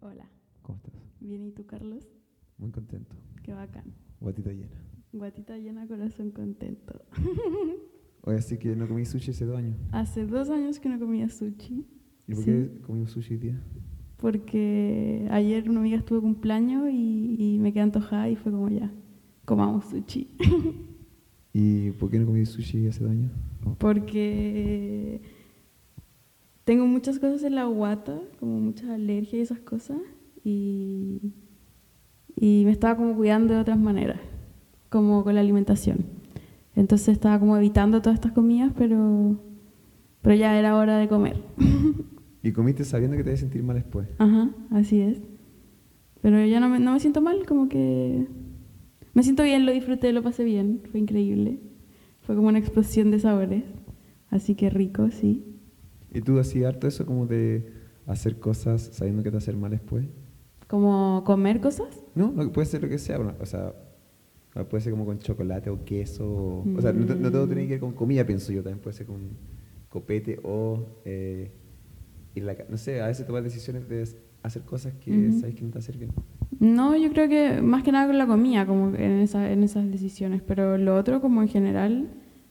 Hola, ¿Cómo estás? bien y tú, Carlos? Muy contento. Qué bacán. Guatita llena. Guatita llena, corazón contento. Oye, así que no comí sushi hace dos años. Hace dos años que no comía sushi. ¿Y por Sí. qué comimos sushi hoy día? Porque ayer una amiga estuvo cumpleaños y, y me quedé antojada y fue como ya, comamos sushi. ¿Y por qué no comí sushi hace dos años? Porque tengo muchas cosas en la guata, como muchas alergias y esas cosas. Y, y me estaba como cuidando de otras maneras, como con la alimentación. Entonces estaba como evitando todas estas comidas, pero, pero ya era hora de comer. ¿Y comiste sabiendo que te ibas a sentir mal después? Ajá, así es. Pero ya no me, no me siento mal, como que me siento bien, lo disfruté, lo pasé bien, fue increíble. Fue como una explosión de sabores, así que rico, sí. ¿Y tú hacías harto eso como de hacer cosas sabiendo que te hacer mal después? Como comer cosas. No, que puede ser lo que sea. O sea, puede ser como con chocolate o queso. O, o sea, no, no todo tiene que ver con comida, pienso yo. También puede ser con copete o eh, a la No sé, a veces tomar decisiones de hacer cosas que sabes que no te hacer bien. No, yo creo que más que nada con la comida, como en, esa, en esas decisiones, pero lo otro como en general,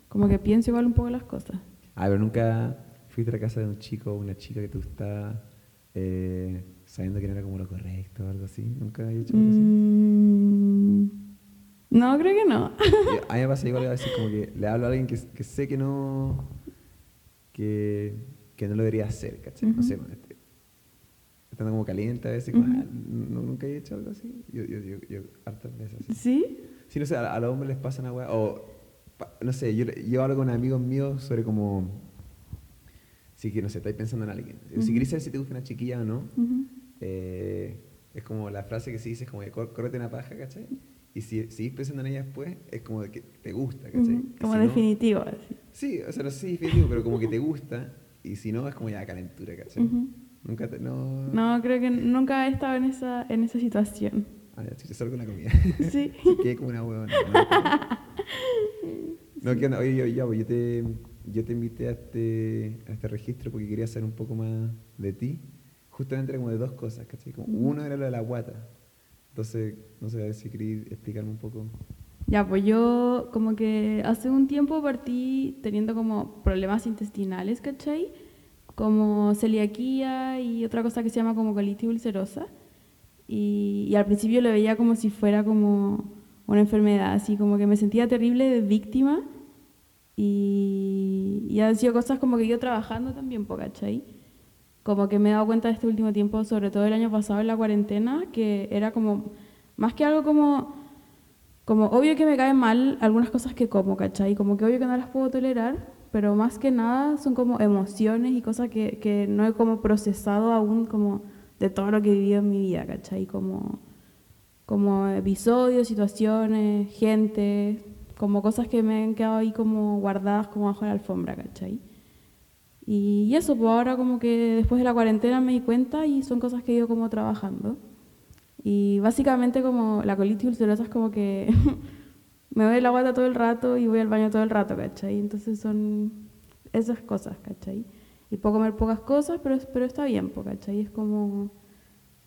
como que pienso igual un poco las cosas. Ah, pero nunca fuiste a la casa de un chico o una chica que te gustaba eh, sabiendo que no era como lo correcto o algo así. Nunca he hecho algo así. Mm, no, creo que no. A mí me pasa igual a veces como que le hablo a alguien que, que sé que no que, que no lo debería hacer, ¿cachai? No sé, man, estando como caliente a veces, como, ah, no- nunca he hecho algo así. Yo, yo, yo, yo hartas veces así. ¿Sí? Sí, no sé, a, a los hombres les pasa una weá, o pa- no sé, yo, yo hablo con amigos míos sobre como, si que no sé, estáis pensando en alguien. Si Ujú. queréis saber si te gusta una chiquilla o no, Ujú. eh, es como la frase que se dice, es como "Cór- córrete una paja, ¿cachai? Y si seguís pensando en ella después, es como de que te gusta, ¿cachai? Ujú, Y Como si no- definitivo, así. sí, o sea, no sé si definitivo, pero como que te gusta, y si no, es como ya calentura, ¿cachai? Nunca te, no... No, creo que nunca he estado en esa, en esa situación. Ah, ya, chucha, solo con la comida. Sí. Sí, quedé como una huevona. No, no ¿qué onda? Oye, yo, ya, pues, yo, te, yo te invité a este, a este registro porque quería saber un poco más de ti. Justamente era como de dos cosas, ¿cachai? Como uno era lo de la guata. Entonces, no sé, a ver si queréis explicarme un poco. Ya, pues yo como que hace un tiempo partí teniendo como problemas intestinales, ¿cachai? Como celiaquía y otra cosa que se llama como colitis ulcerosa. Y, y al principio lo veía como si fuera como una enfermedad, así como que me sentía terrible de víctima. Y, y han sido cosas como que yo trabajando también, ¿cachai? Como que me he dado cuenta de este último tiempo, sobre todo el año pasado en la cuarentena, que era como, más que algo como como obvio que me caen mal algunas cosas que como, ¿cachai? Como que obvio que no las puedo tolerar, pero más que nada son como emociones y cosas que, que no he como procesado aún como de todo lo que he vivido en mi vida, ¿cachai? Como, como episodios, situaciones, gente, como cosas que me han quedado ahí como guardadas como bajo la alfombra, ¿cachai? Y, eso, pues ahora como que después de la cuarentena me di cuenta y son cosas que he ido como trabajando. Y básicamente como la colitis ulcerosa es como que me doy la guata todo el rato y voy al baño todo el rato, ¿cachai? Entonces son esas cosas, ¿cachai? Y puedo comer pocas cosas, pero, pero está bien, po, ¿cachai? Es como...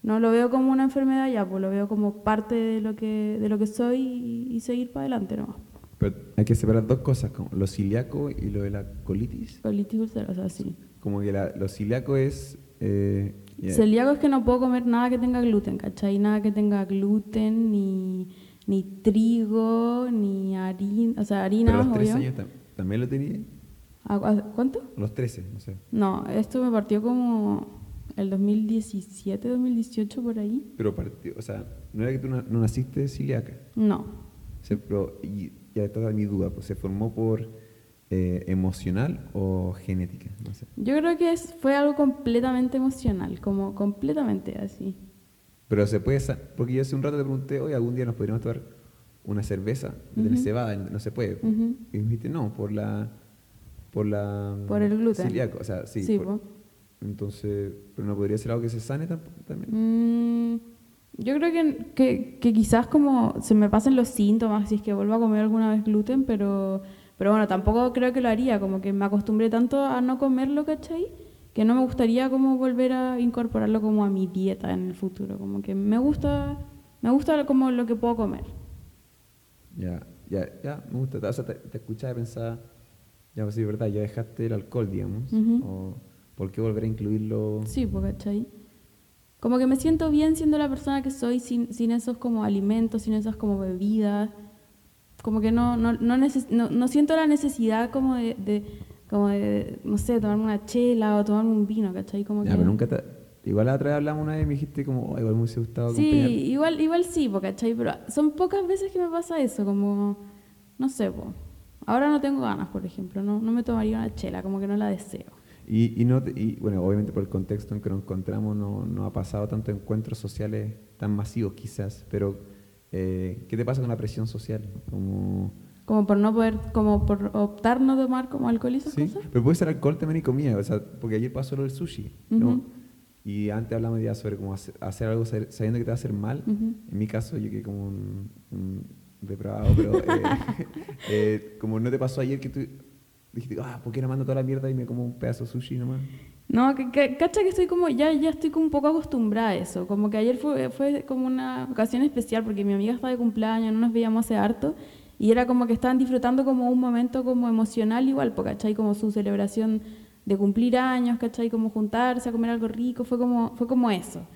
No lo veo como una enfermedad ya, pues lo veo como parte de lo que, de lo que soy y, y seguir para adelante nomás. Pero hay que separar dos cosas, como lo ciliaco y lo de la colitis. Colitis ulcerosa, sí. Como que la, lo ciliaco es... eh, Celíaco es que no puedo comer nada que tenga gluten, ¿cachai? Nada que tenga gluten, ni, ni trigo, ni harina, o sea, harina, pero los 13 obvio. años tam- también lo tenía. ¿A- a- ¿Cuánto? Los 13, no sé. No, esto me partió como el 2017, 2018, por ahí. Pero partió, o sea, no era que tú no, no naciste celíaca. No. Se, pero, y ya está mi duda, pues, ¿se formó por eh, emocional o genética? No sé. Yo creo que es, fue algo completamente emocional, como completamente así. Pero se puede, porque yo hace un rato te pregunté, oye, algún día nos podríamos tomar una cerveza de Ujú. cebada, no se puede. Y me dijiste, no, por la... Por la... Por el gluten. Celíaco, o sea, sí. Sí, por- entonces, pero no podría ser algo que se sane también. Mm, yo creo que, que, que quizás como se me pasen los síntomas si es que vuelvo a comer alguna vez gluten, pero, pero bueno, tampoco creo que lo haría, como que me acostumbré tanto a no comerlo, ¿cachai? que no me gustaría como volver a incorporarlo como a mi dieta en el futuro, como que me gusta, me gusta como lo que puedo comer. Ya, ya, ya, me gusta. O sea, te, te escuchaba y pensaba, ya, pues sí, verdad, ya dejaste el alcohol, digamos. Ujú. o, ¿Por qué volver a incluirlo? Sí, pues, ¿cachai? Como que me siento bien siendo la persona que soy sin, sin esos como alimentos, sin esas como bebidas. Como que no, no, no, neces- no, no siento la necesidad como de, de- como de, no sé, tomarme una chela o tomarme un vino, ¿cachai? Como Ya, que... pero nunca te... Igual la otra vez hablamos una vez y me dijiste como, "Oh, igual me hubiese gustado Sí, acompañar". igual, igual sí, po, ¿cachai? Pero son pocas veces que me pasa eso, como, no sé, po. Ahora no tengo ganas, por ejemplo, no, no me tomaría una chela, como que no la deseo. Y, y, no y, bueno, obviamente por el contexto en que nos encontramos no, no ha pasado tanto encuentros sociales tan masivos quizás, pero eh, ¿qué te pasa con la presión social? Como, Como por no poder, como por optar no tomar como alcohol y ¿sí? cosas. Pero puede ser alcohol también y comida, o sea, porque ayer pasó lo del sushi, ¿no? Ujú. Y antes hablamos ya sobre cómo hacer, hacer algo sa- sabiendo que te va a hacer mal. Ujú. En mi caso yo quedé como un, un depravado, pero eh, eh, como no te pasó ayer que tú dijiste, ah, ¿por qué no mando toda la mierda y me como un pedazo de sushi nomás? No, que, que- cacha que estoy como, ya, ya estoy como un poco acostumbrada a eso. Como que ayer fue, fue como una ocasión especial porque mi amiga estaba de cumpleaños, no nos veíamos hace harto. Y era como que estaban disfrutando como un momento como emocional igual, po, ¿cachai? Como su celebración de cumplir años, ¿cachai? Como juntarse a comer algo rico, fue como, fue como eso.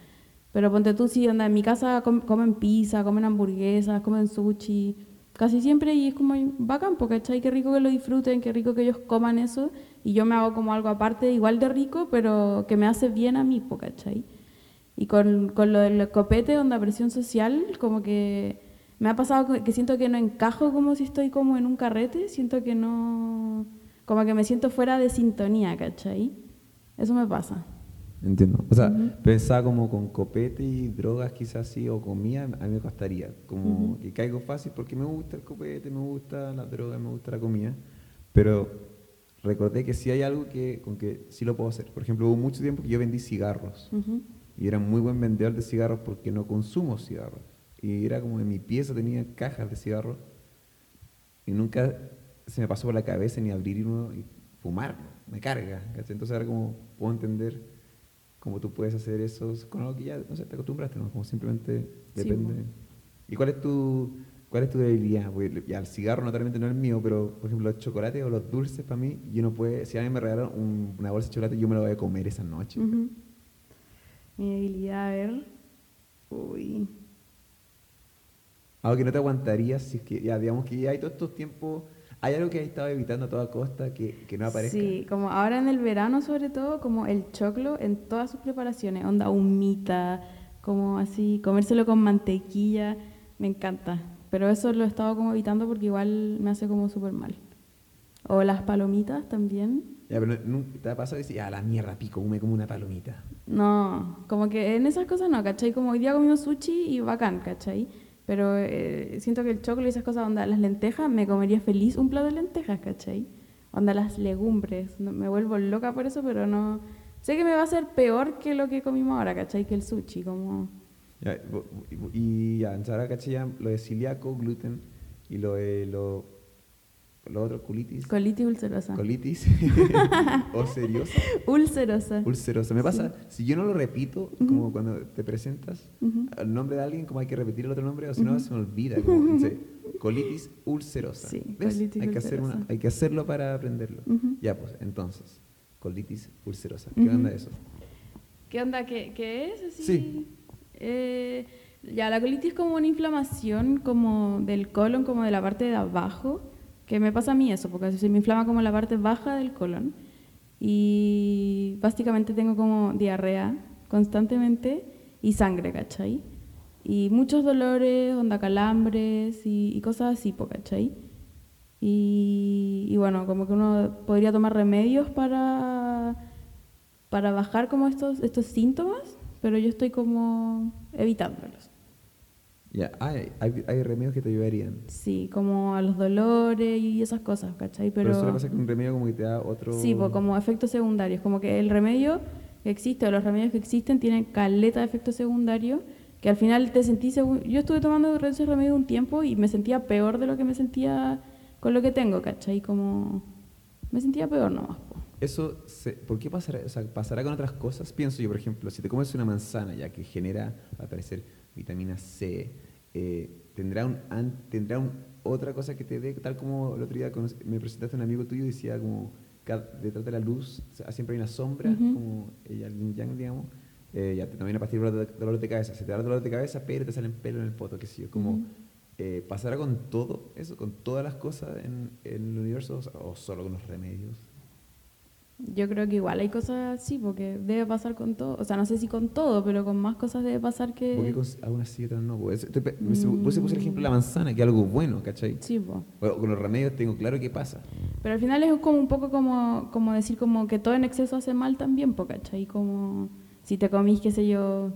Pero ponte tú, sí, onda, en mi casa com- comen pizza, comen hamburguesas, comen sushi, casi siempre, y es como bacán, po, ¿cachai? Qué rico que lo disfruten, qué rico que ellos coman eso, y yo me hago como algo aparte, igual de rico, pero que me hace bien a mí, ¿cachai? Y con, con lo del copete, onda presión social, como que me ha pasado que siento que no encajo como si estoy como en un carrete, siento que no, como que me siento fuera de sintonía, ¿cachai? Eso me pasa. Entiendo. O sea, Ujú. pensaba como con copete y drogas quizás sí, o comida, a mí me costaría. Como Ujú. que caigo fácil porque me gusta el copete, me gusta la droga, me gusta la comida. Pero recordé que sí hay algo que con que sí lo puedo hacer. Por ejemplo, hubo mucho tiempo que yo vendí cigarros. Ujú. Y era muy buen vendedor de cigarros porque no consumo cigarros. Y era como en mi pieza tenía cajas de cigarros. Y nunca se me pasó por la cabeza ni abrir uno y fumar. Me carga. ¿cachai? Entonces ahora como puedo entender cómo tú puedes hacer eso con algo que ya, no sé, te acostumbraste, ¿no? Como simplemente depende. ¿Y cuál es tu cuál es tu debilidad? Porque ya el cigarro notoriamente no es el mío, pero por ejemplo los chocolates o los dulces para mí, yo no puedo, si a mí me regalan un- una bolsa de chocolate, yo me la voy a comer esa noche. Mi debilidad, a ver. Uy. Algo que no te aguantarías si es que ya digamos que ya hay todos estos tiempos, hay algo que has estado evitando a toda costa que, que no aparezca. Sí, como ahora en el verano sobre todo, como el choclo en todas sus preparaciones, onda humita, como así, comérselo con mantequilla, me encanta. Pero eso lo he estado como evitando porque igual me hace como súper mal. O las palomitas también. Ya, pero no- ¿te ha pasado dices, ah, la mierda, pico, me como una palomita? No, como que en esas cosas no, ¿cachai? Como hoy día comimos sushi y bacán, ¿cachai? Pero eh, siento que el choclo y esas cosas, onda, las lentejas, me comería feliz un plato de lentejas, ¿cachai? Onda, las legumbres, me vuelvo loca por eso, pero no... Sé que me va a ser peor que lo que comimos ahora, ¿cachai? Que el sushi, como... Y ya, ahora caché ya lo de celíaco, gluten y lo de lo, lo otro, colitis. Colitis ulcerosa. Colitis o seriosa, Ulcerosa. ulcerosa. Me pasa, si yo no lo repito, como cuando te presentas, Ujú. el nombre de alguien, como hay que repetir el otro nombre, o si no se me olvida. Como, no sé, colitis ulcerosa. Sí, ¿Ves? colitis hay, que hacer una, ulcerosa. hay que hacerlo para aprenderlo. Ya, pues, entonces, colitis ulcerosa. ¿Qué onda eso? ¿Qué onda? ¿Qué, qué es? Así, Sí. eh, ya, la colitis es como una inflamación como del colon, como de la parte de abajo, que me pasa a mí eso, porque se me inflama como la parte baja del colon. Y básicamente tengo como diarrea constantemente y sangre, ¿cachai? Y muchos dolores, onda calambres y, y cosas así, ¿cachai? Y, y bueno, como que uno podría tomar remedios para para bajar como estos, estos síntomas, pero yo estoy como evitándolos. Ya, hay, hay, hay remedios que te ayudarían. Sí, como a los dolores y esas cosas, ¿cachai? Pero, Pero, eso le pasa que un remedio como que te da otro... sí, pues como efectos secundarios, como que el remedio que existe o los remedios que existen tienen caleta de efectos secundarios que al final te sentís, segu- yo estuve tomando ese remedio un tiempo y me sentía peor de lo que me sentía con lo que tengo, ¿cachai? Como me sentía peor nomás. po. eso, se, ¿por qué pasará, o sea, pasará con otras cosas? Pienso yo, por ejemplo, si te comes una manzana ya que genera, al parecer, vitamina C, eh, tendrá, un, tendrá un, otra cosa que te dé, tal como el otro día me presentaste un amigo tuyo y decía como detrás de la luz siempre hay una sombra, como ella, el yang, digamos, eh, ya te también a partir de dolor de cabeza, se te da dolor de cabeza, pero te salen pelo en el poto, que sé yo, como eh, pasará con todo eso, con todas las cosas en, en el universo o solo con los remedios. Yo creo que igual hay cosas así, porque debe pasar con todo. O sea, no sé si con todo, pero con más cosas debe pasar que. Porque con algunas sí, otras no. Pues, mm. Puse, el ejemplo de la manzana, que es algo bueno, ¿cachai? Sí, pues. con los remedios tengo claro qué pasa. Pero al final es como un poco como, como decir como que todo en exceso hace mal también, ¿cachai? Como si te comís, qué sé yo,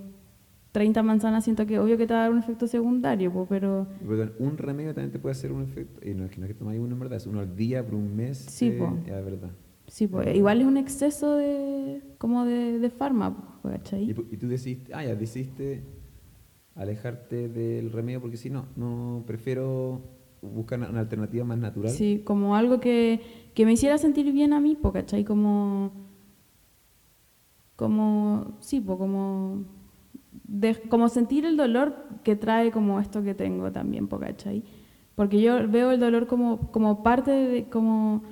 30 manzanas, siento que obvio que te va a dar un efecto secundario, po, pero... pero... un remedio también te puede hacer un efecto, y no es que, no es que tomáis uno en verdad, es uno al día por un mes. Sí, eh, Es verdad. Sí, pues igual es un exceso de como de, de fármaco, ¿cachai? Y, y, tú decidiste, ah, ya, decidiste alejarte del remedio porque si no, no, prefiero buscar una, alternativa más natural. Sí, como algo que, que me hiciera sentir bien a mí, ¿cachai? Como, como, sí, pues como, de, como sentir el dolor que trae como esto que tengo también, ¿cachai? Porque yo veo el dolor como, como parte de, como,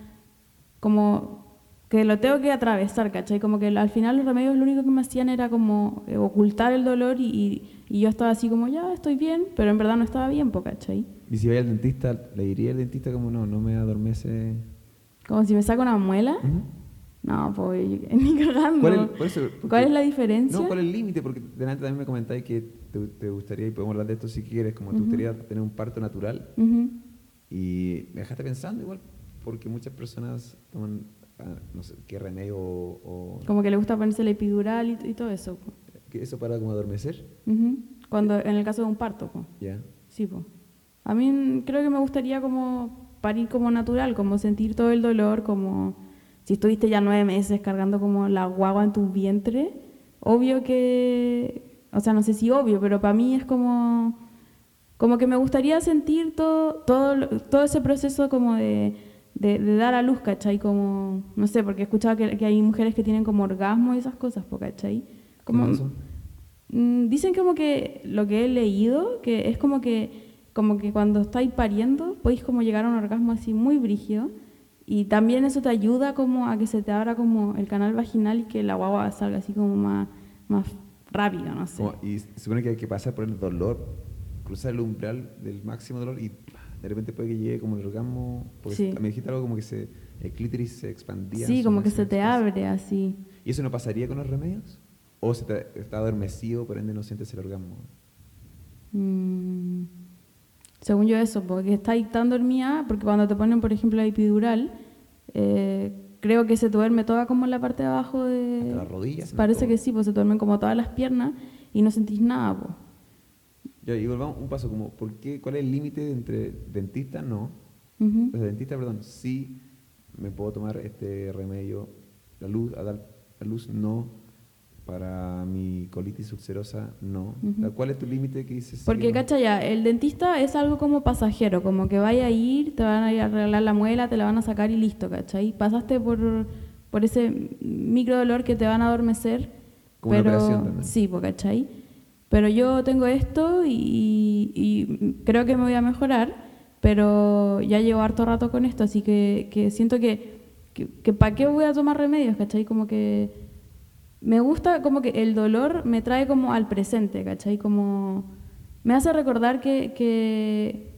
como que lo tengo que atravesar, ¿cachai? Como que al final los remedios lo único que me hacían era como eh, ocultar el dolor y, y, yo estaba así como, ya, estoy bien, pero en verdad no estaba bien, ¿cachai? Y si voy al dentista, le diría al dentista como, no, no me adormece... Como si me saca una muela. No, pues ni cagando. ¿Cuál, es, ¿Cuál es la diferencia? No, ¿cuál es el límite? Porque delante también me comentáis que te, gustaría, y podemos hablar de esto si quieres, como te gustaría tener un parto natural. Y me dejaste pensando igual, porque muchas personas toman no sé, qué remedio o, Como que le gusta ponerse la epidural y, todo eso. ¿Eso para como adormecer? Cuando, en el caso de un parto. Ya. Sí, pues. A mí creo que me gustaría como parir como natural, como sentir todo el dolor, como si estuviste ya nueve meses cargando como la guagua en tu vientre, obvio que, o sea, no sé si obvio, pero para mí es como, como que me gustaría sentir todo, todo, todo ese proceso como de de, dar a luz, ¿cachai? Como, no sé, porque he escuchado que, hay mujeres que tienen como orgasmo y esas cosas, ¿cachai? Como, mm, dicen como que lo que he leído, que es como que, como que cuando estáis pariendo, podéis como llegar a un orgasmo así muy brígido. Y también eso te ayuda como a que se te abra como el canal vaginal y que la guagua salga así como más, más rápido, no sé. y se supone que hay que pasar por el dolor, cruzar el umbral del máximo dolor y de repente puede que llegue como el orgasmo, porque me dijiste algo como que se, el clítoris se expandía. Sí, como que se te abre así. ¿Y eso no pasaría con los remedios? ¿O se te, está adormecido, por ende no sientes el orgasmo? Mm, según yo eso, porque está tan dormida, porque cuando te ponen, por ejemplo, la epidural, eh, creo que se duerme toda como en la parte de abajo de... las rodillas. Parece que sí, pues se duermen como todas las piernas y no sentís nada, pues. Ya, y volvamos un paso, como, ¿por qué, ¿cuál es el límite entre dentista? No. dentista, perdón, sí me puedo tomar este remedio, la luz, a dar la luz, no. Para mi colitis ulcerosa, no. ¿Cuál es tu límite que dices? Porque, cacha ya, el dentista es algo como pasajero, como que vaya a ir, te van a ir a arreglar la muela, te la van a sacar y listo, ¿cachai? Pasaste por, por ese micro dolor que te van a adormecer. Como pero, una operación también. Sí, ¿cachai? Pero yo tengo esto y, creo que me voy a mejorar, pero ya llevo harto rato con esto, así que, que siento que, que, ¿para qué voy a tomar remedios? ¿Cachai? Como que me gusta, como que el dolor me trae como al presente, ¿cachai? Como me hace recordar que, que,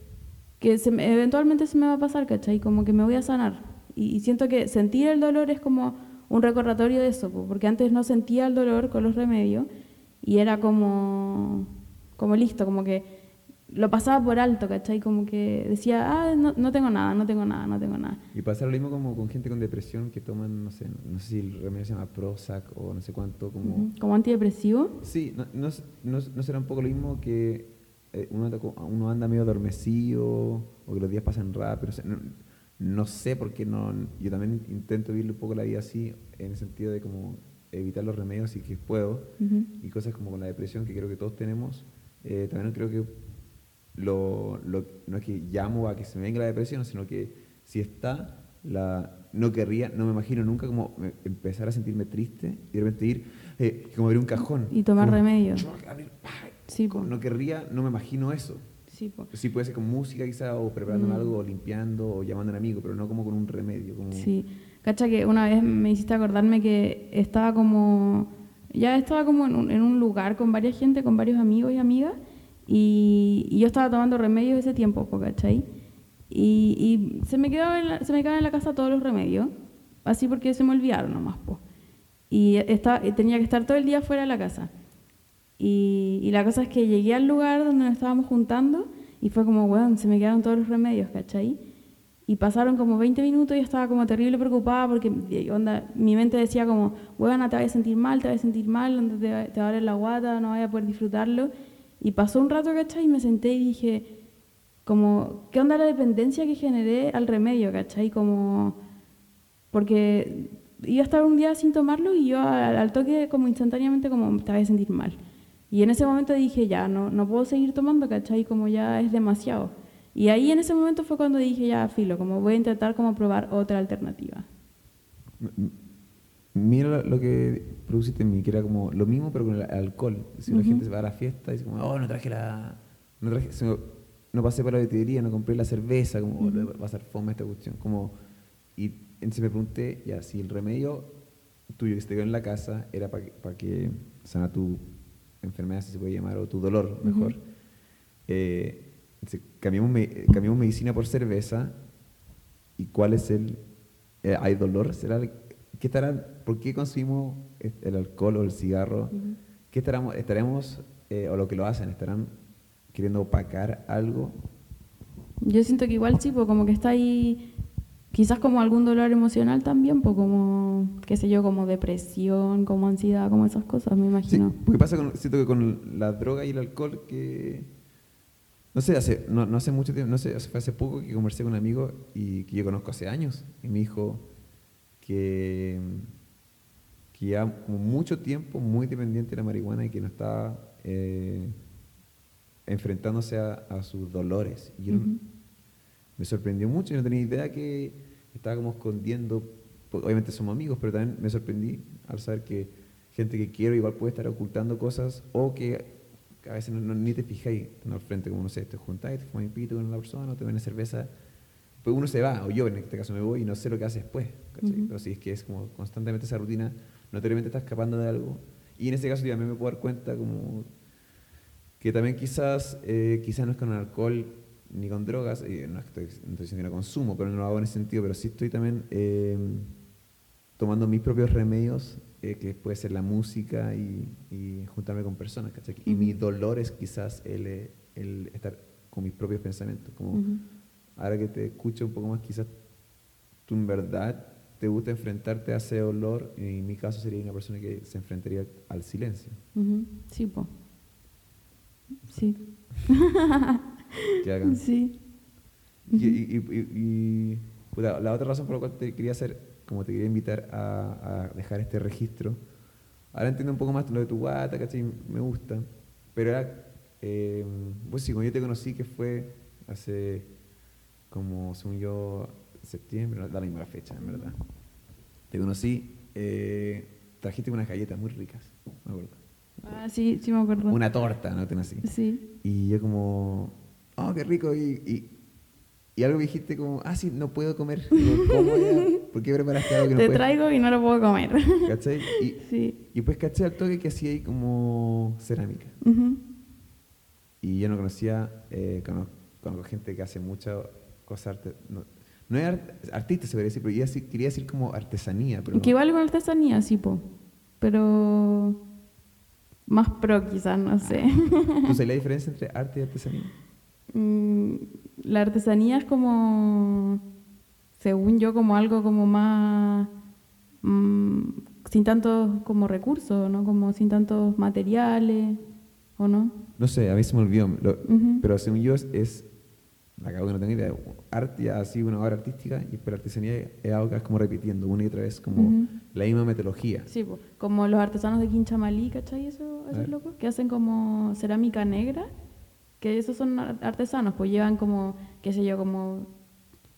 que eventualmente se me va a pasar, ¿cachai? Como que me voy a sanar. Y, y, siento que sentir el dolor es como un recordatorio de eso, porque antes no sentía el dolor con los remedios y era como, como listo, como que lo pasaba por alto, ¿cachai? Como que decía, ah, no, no, tengo nada, no tengo nada, no tengo nada. Y pasa lo mismo como con gente con depresión que toman, no sé, no sé si el remedio se llama Prozac o no sé cuánto, como... ¿Como antidepresivo? Sí, no, no, no, será un poco lo mismo que eh, uno, uno, anda medio adormecido o que los días pasan rápido, no, no sé por qué no... Yo también intento vivir un poco la vida así, en el sentido de como evitar los remedios si que puedo, y cosas como con la depresión que creo que todos tenemos, eh, también creo que lo, lo, no es que llamo a que se me venga la depresión, sino que si está, la, no querría, no me imagino nunca como empezar a sentirme triste y de repente ir, eh, como abrir un cajón. Y tomar Como, remedio. abrir, pa, Sí, no querría, no me imagino eso. Sí. Sí puede ser con música quizá, o preparándome Mm. algo, o limpiando, o llamando a un amigo, pero no como con un remedio. Como, Sí. Cacha que una vez me hiciste acordarme que estaba como. Ya estaba como en un, lugar con varias gente, con varios amigos y amigas, y, yo estaba tomando remedios ese tiempo, po, ¿cachai? Y, y se, me quedaba se me quedaban en la casa todos los remedios, así porque se me olvidaron nomás, po. Y, estaba, tenía que estar todo el día fuera de la casa. Y, y la cosa es que llegué al lugar donde nos estábamos juntando y fue como, weón, se me quedaron todos los remedios, ¿cachai? Y pasaron como 20 minutos y yo estaba como terrible preocupada porque eh, onda, mi mente decía como, weón, te vas a sentir mal, te vas a sentir mal, te, va- te va a doler la guata, no vas a poder disfrutarlo. Y pasó un rato, ¿cachai? Y me senté y dije, como, ¿qué onda la dependencia que generé al remedio, ¿cachai? Como, porque iba a estar un día sin tomarlo y yo al, al toque como instantáneamente como te vas a sentir mal. Y en ese momento dije, ya, no, no puedo seguir tomando, ¿cachai? Como ya es demasiado. Y ahí en ese momento fue cuando dije, ya, filo, como voy a intentar como probar otra alternativa. Mira lo- que produciste en mí, que era como lo mismo, pero con el alcohol. Si la Ujú. gente se va a la fiesta y dice como, oh, no traje la... No, traje, se me- no pasé por la botillería, no compré la cerveza, como, oh, va a ser fome esta cuestión. Como, y entonces me pregunté, ya, si el remedio tuyo que se te quedó en la casa era para que, pa que sana tu enfermedad, si se puede llamar, o tu dolor, mejor. Ujú. Eh, entonces, cambiamos, cambiamos medicina por cerveza. ¿Y cuál es el...? eh, ¿Hay dolor? ¿Será ¿Qué estarán, ¿Por qué consumimos el alcohol o el cigarro? Ujú. ¿Qué estaremos, estaremos eh, o lo que lo hacen, estarán queriendo opacar algo? Yo siento que igual sí, pues como que está ahí, quizás como algún dolor emocional también, pues como, qué sé yo, como depresión, como ansiedad, como esas cosas, me Sí, imagino. porque pasa con, siento que con la droga y el alcohol que... No sé, hace, no, no hace mucho tiempo, no sé, fue hace poco que conversé con un amigo y que yo conozco hace años y me dijo que, que como mucho tiempo muy dependiente de la marihuana y que no estaba eh, enfrentándose a, a sus dolores. Y yo me sorprendió mucho, yo no tenía idea que estaba como escondiendo, pues, obviamente somos amigos, pero también me sorprendí al saber que gente que quiero igual puede estar ocultando cosas o que a veces no, no- ni te fijáis estando al frente, como no sé, te juntáis, te un pito con la persona, o te ven cerveza, pues uno se va, o yo en este caso me voy y no sé lo que hace después, ¿cachai? Ujú. pero si es que es como constantemente esa rutina, notoriamente estás escapando de algo, y en este caso yo también me puedo dar cuenta como que también quizás, eh, quizás no es con alcohol ni con drogas, y no estoy, no estoy diciendo que no consumo, pero no lo hago en ese sentido, pero sí estoy también eh, tomando mis propios remedios, eh, que puede ser la música y, y juntarme con personas, ¿cachai? Y Ujú. mi dolor es quizás el, eh, el estar con mis propios pensamientos, como ahora que te escucho un poco más, quizás tú en verdad te gusta enfrentarte a ese dolor, en mi caso sería una persona que se enfrentaría al silencio. Sí, pues. Sí. Que hagan Sí. Y, y- y- y- puta, la otra razón por la cual te quería hacer, como te quería invitar a, a dejar este registro, ahora entiendo un poco más lo de tu guata, ¿cachai? Me gusta, pero era, eh, pues sí, cuando yo te conocí, que fue hace como, según yo, septiembre, no, da la misma fecha, en verdad. Te conocí, eh, trajiste unas galletas muy ricas, me acuerdo. Ah, sí, sí me acuerdo. Una torta, no te conocí. Sí. Y yo como, oh, qué rico. Y, y, y algo me dijiste como, ah, sí, no puedo comer. ¿Cómo? ¿Por qué preparaste algo que no Te puedes? traigo y no lo puedo comer. ¿Cachai? Y, sí. y pues caché al toque que hacía ahí como cerámica. Ujú. Y yo no conocía, eh, conozco, conozco gente que hace muchas cosas, arte- no, no es art- artista se podría decir, pero yo quería decir como artesanía. Pero Que igual con artesanía, sí, po. Pero más pro quizás, no sé. ¿Tú sabes la diferencia entre arte y artesanía? Mm, la artesanía es como, según yo, como algo como más, mm, sin tantos como recursos, ¿no? Como sin tantos materiales, ¿o no? No sé, a mí se me olvidó. lo-. Pero según yo es, es acabo que no tengo idea, arte así, una obra artística, y pero artesanía es algo que es como repitiendo una y otra vez, como la misma metodología. Sí, po. como los artesanos de Quinchamalí, ¿cachai? Eso, ver. locos, que hacen como cerámica negra, que esos son ar- artesanos, pues llevan como, qué sé yo, como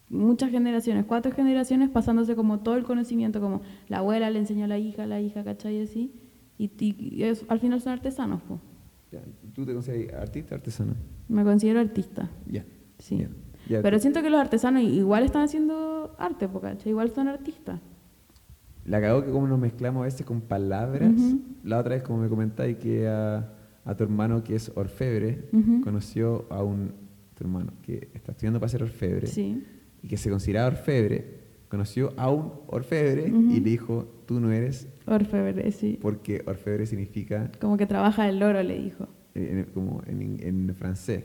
muchas generaciones, cuatro generaciones pasándose como todo el conocimiento, como la abuela le enseñó a la hija, la hija, ¿cachai? Así. Y, y es- al final son artesanos, pues. ¿Tú te consideras artista o artesano? Me considero artista, Ya. sí. ya, ya. Pero siento que los artesanos igual están haciendo arte, ¿cachai? Igual son artistas. La cagó que como nos mezclamos a veces con palabras. La otra vez, como me comentáis, que a, a tu hermano que es orfebre, conoció a un tu hermano que está estudiando para ser orfebre Sí. y que se consideraba orfebre, conoció a un orfebre y le dijo, tú no eres, Orfebre, sí. porque orfebre significa Como que trabaja el oro, le dijo. en- en- como en, en francés.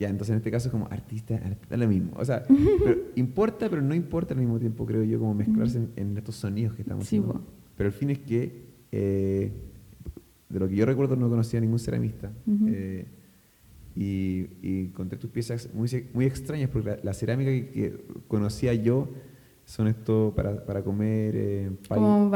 Ya, entonces en este caso como artista, artista es lo mismo. O sea, pero importa, pero no importa al mismo tiempo, creo yo, como mezclarse en, estos sonidos que estamos Sí, haciendo. Pero el fin es que, eh, de lo que yo recuerdo, no conocía a ningún ceramista. Eh, y, y encontré tus piezas muy, muy extrañas, porque la, la cerámica que, que conocía yo son esto para, para comer, eh, Como,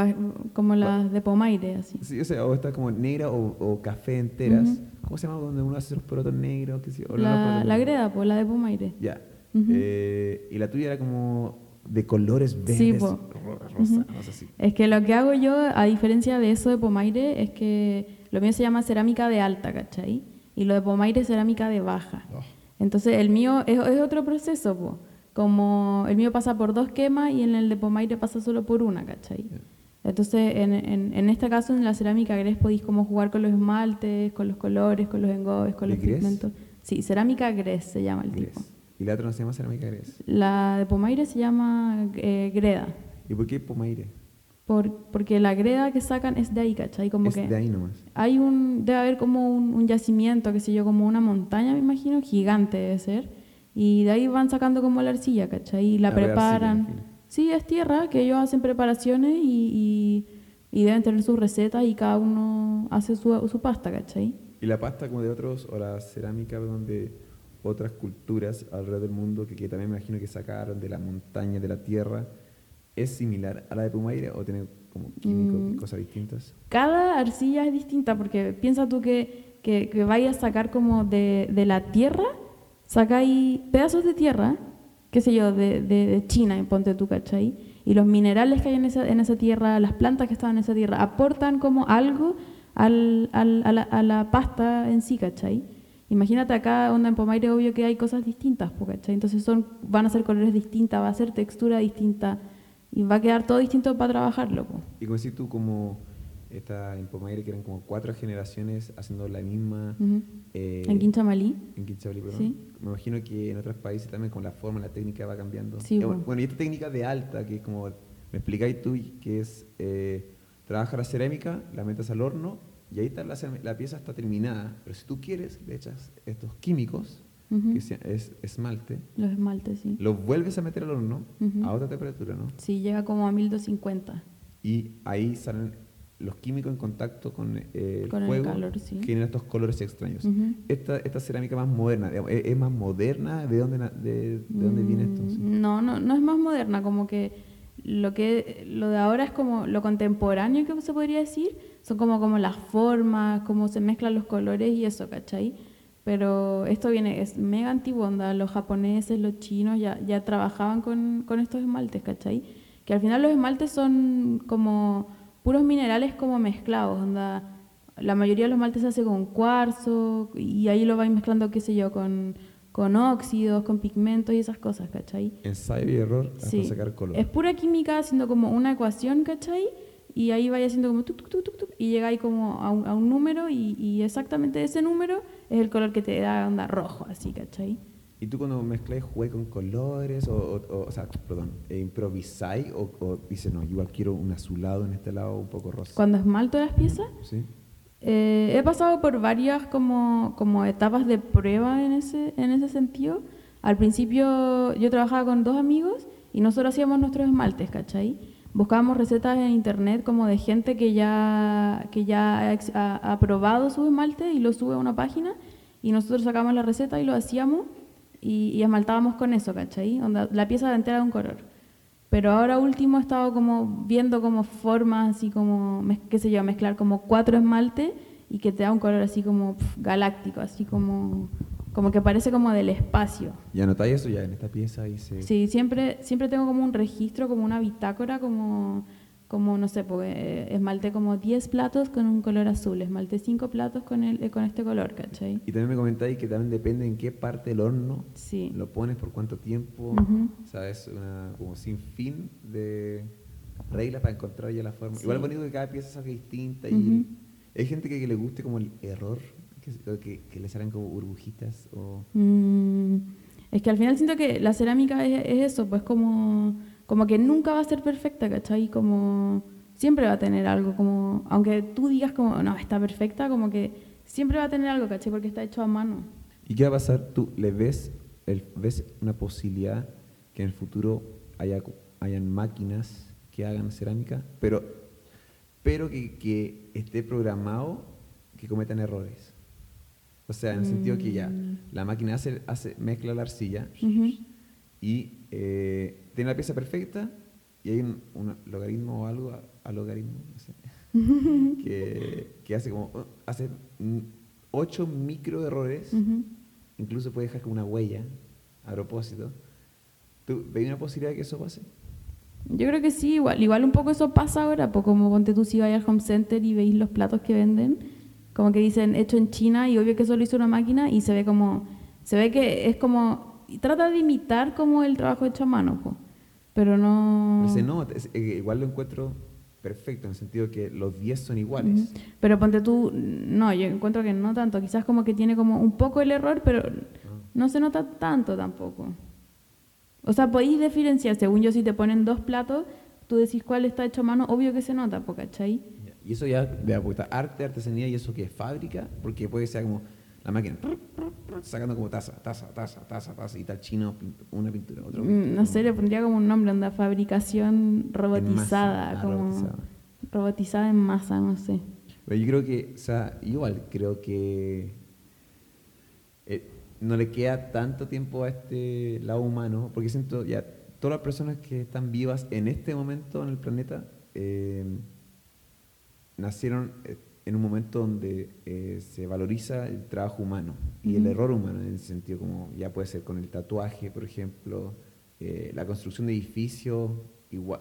como las de Pomaire, así. Sí, o sea, o está como negra o, o café enteras. ¿Cómo se llama donde uno hace los porotos negros? qué sé yo? O no, los La, la negros. greda, pues la de Pomaire. Ya. Eh, y la tuya era como de colores verdes, Sí, po. ro- rosados, así. Es que lo que hago yo, a diferencia de eso de Pomaire, es que lo mío se llama cerámica de alta, ¿cachai? Y lo de Pomaire es cerámica de baja. Oh. Entonces el mío es, es otro proceso, po. como el mío pasa por dos quemas y en el de Pomaire pasa solo por una, ¿cachai? Entonces en, en, en este caso en la cerámica gres podéis como jugar con los esmaltes, con los colores, con los engobes, con ¿De los gres? pigmentos. Sí, cerámica gres se llama el tipo. Y la otra no se llama cerámica gres. La de Pomaire se llama eh, greda. ¿Y por qué pomaire? Por, porque la greda que sacan es de ahí, ¿cachai? Como es que de ahí nomás. hay un, debe haber como un, un yacimiento, qué sé yo, como una montaña, me imagino, gigante debe ser. Y de ahí van sacando como la arcilla, ¿cachai? Y la preparan. arcilla. Sí, es tierra, que ellos hacen preparaciones y, y, y deben tener sus recetas y cada uno hace su, su pasta, ¿cachai? Y la pasta como de otros, o la cerámica donde otras culturas alrededor del mundo que, que también me imagino que sacaron de la montaña, de la tierra, ¿es similar a la de Pumaire o tiene como químicos y Mm. cosas distintas? Cada arcilla es distinta porque piensa tú que, que, que vayas a sacar como de, de la tierra, sacáis pedazos de tierra, qué sé yo, de, de, de China, ponte tú, ¿cachai? Y los minerales que hay en esa, en esa tierra, las plantas que están en esa tierra, aportan como algo al, al- a, la, a la pasta en sí, ¿cachai? Imagínate acá, onda en Pomaire, obvio que hay cosas distintas, ¿cachai? Entonces son, van a ser colores distintas, va a ser textura distinta y va a quedar todo distinto para trabajarlo, po. Y como decís tú, como esta en Pomaire, que eran como cuatro generaciones haciendo la misma... Eh, En Quinchamalí. en Quinchabalí, perdón. Sí. Me imagino que en otros países también con la forma, la técnica va cambiando. Sí, Eh, bueno, bueno, y esta técnica de alta, que es como me explicáis tú, que es eh, trabaja la cerámica, la metes al horno y ahí está la, la pieza está terminada. Pero si tú quieres, le echas estos químicos, Ujú. que se- es esmalte, Los esmaltes, sí. los vuelves a meter al horno Ujú. a otra temperatura, ¿no? Sí, llega como a 1250. Y ahí salen los químicos en contacto con eh, el Con el fuego, calor, sí. que generan estos colores extraños. Ujú. esta, esta cerámica más moderna, digamos, ¿es, es más moderna? ¿De dónde, de, de dónde viene esto? Sí. Mm, No, no, no es más moderna, como que lo que lo de ahora es como lo contemporáneo que se podría decir, son como, como las formas, cómo se mezclan los colores y eso, ¿cachai? Pero esto viene, es mega antiguo, los japoneses, los chinos ya, ya trabajaban con, con estos esmaltes, ¿cachai? Que al final los esmaltes son como puros minerales como mezclados, onda, la mayoría de los esmaltes se hace con cuarzo y ahí lo vais mezclando, qué sé yo, con, con óxidos, con pigmentos y esas cosas, ¿cachai? Ensayo y error hasta Sí. sacar color. Es pura química haciendo como una ecuación, ¿cachai? Y ahí vais haciendo como tuk, tuk, tuk, y llegáis como a un, a un número y, y exactamente ese número es el color que te da onda rojo, así, ¿cachai? ¿Y tú cuando mezclas juegas con colores o, o, o, sea, perdón, e improvisáis o, o dices, no, yo igual quiero un azulado en este lado, un poco rosa? Cuando esmalto las piezas, ¿Sí? Eh, he pasado por varias como, como etapas de prueba en ese, en ese sentido. Al principio yo trabajaba con dos amigos y nosotros hacíamos nuestros esmaltes, ¿cachai? Buscábamos recetas en internet como de gente que ya, que ya ha, ha- probado su esmalte y lo sube a una página y nosotros sacábamos la receta y lo hacíamos y, esmaltábamos con eso, ¿cachai? La pieza entera de un color. Pero ahora último he estado como viendo como formas así como, qué sé yo, mezclar como cuatro esmaltes y que te da un color así como pf, galáctico, así como, como que parece como del espacio. ¿Y anotáis eso ya en esta pieza? Dice... Sí, siempre, siempre tengo como un registro, como una bitácora, como, como no sé, pues, eh, esmalte como 10 platos con un color azul, esmalte 5 platos con, el, eh, con este color, ¿cachai? Y también me comentáis que también depende en qué parte del horno Sí. lo pones, por cuánto tiempo. ¿sabes? Una, como sin fin de reglas para encontrar ya la forma. Sí. Igual es bonito que cada pieza salga distinta y hay gente que, que le guste como el error, que, que, que le salgan como burbujitas o... Mm, es que al final siento que la cerámica es, es eso, pues como, como que nunca va a ser perfecta, ¿cachai? Como siempre va a tener algo, como aunque tú digas como, no, está perfecta, como que siempre va a tener algo, ¿cachai? Porque está hecho a mano. ¿Y qué va a pasar? ¿Tú le ves, el, ves una posibilidad que en el futuro haya, hayan máquinas que hagan cerámica, pero, pero que, que esté programado que cometan errores? O sea, en el sentido que ya Mm. la máquina hace, hace, mezcla la arcilla Ujú. y eh, tiene la pieza perfecta y hay un, un logaritmo o algo, a- a logaritmo, no sé, que, que hace como, uh, hace 8 micro errores incluso puede dejar como una huella a propósito. ¿Tú veis una posibilidad de que eso pase? Yo creo que sí, igual, igual un poco eso pasa ahora, pues como ponte tú si vais al home center y veis los platos que venden, como que dicen hecho en China y obvio que eso lo hizo una máquina y se ve como, se ve que es como, y trata de imitar como el trabajo hecho a mano, pues, pero no... Pero se nota, es- eh, igual lo encuentro perfecto en el sentido que los 10 son iguales. Pero ponte tú, no, yo encuentro que no tanto, quizás como que tiene como un poco el error, pero Ah. no se nota tanto tampoco. O sea, podéis diferenciar, según yo, si te ponen dos platos, tú decís cuál está hecho a mano, obvio que se nota, ¿cachai? Y eso ya de apuesta arte, artesanía y eso que es fábrica, porque puede ser como la máquina sacando como taza, taza, taza, taza, taza y tal chino una pintura, otra Mm, No sé, le pondría como un nombre, onda fabricación masa. robotizada, Ah, como robotizada. robotizada en masa, no sé. Pero yo creo que, o sea, igual creo que eh, no le queda tanto tiempo a este lado humano, porque siento ya todas las personas que están vivas en este momento en el planeta eh, nacieron eh, en un momento donde eh, se valoriza el trabajo humano y el error humano en ese sentido, como ya puede ser con el tatuaje, por ejemplo, eh, la construcción de edificios, igual.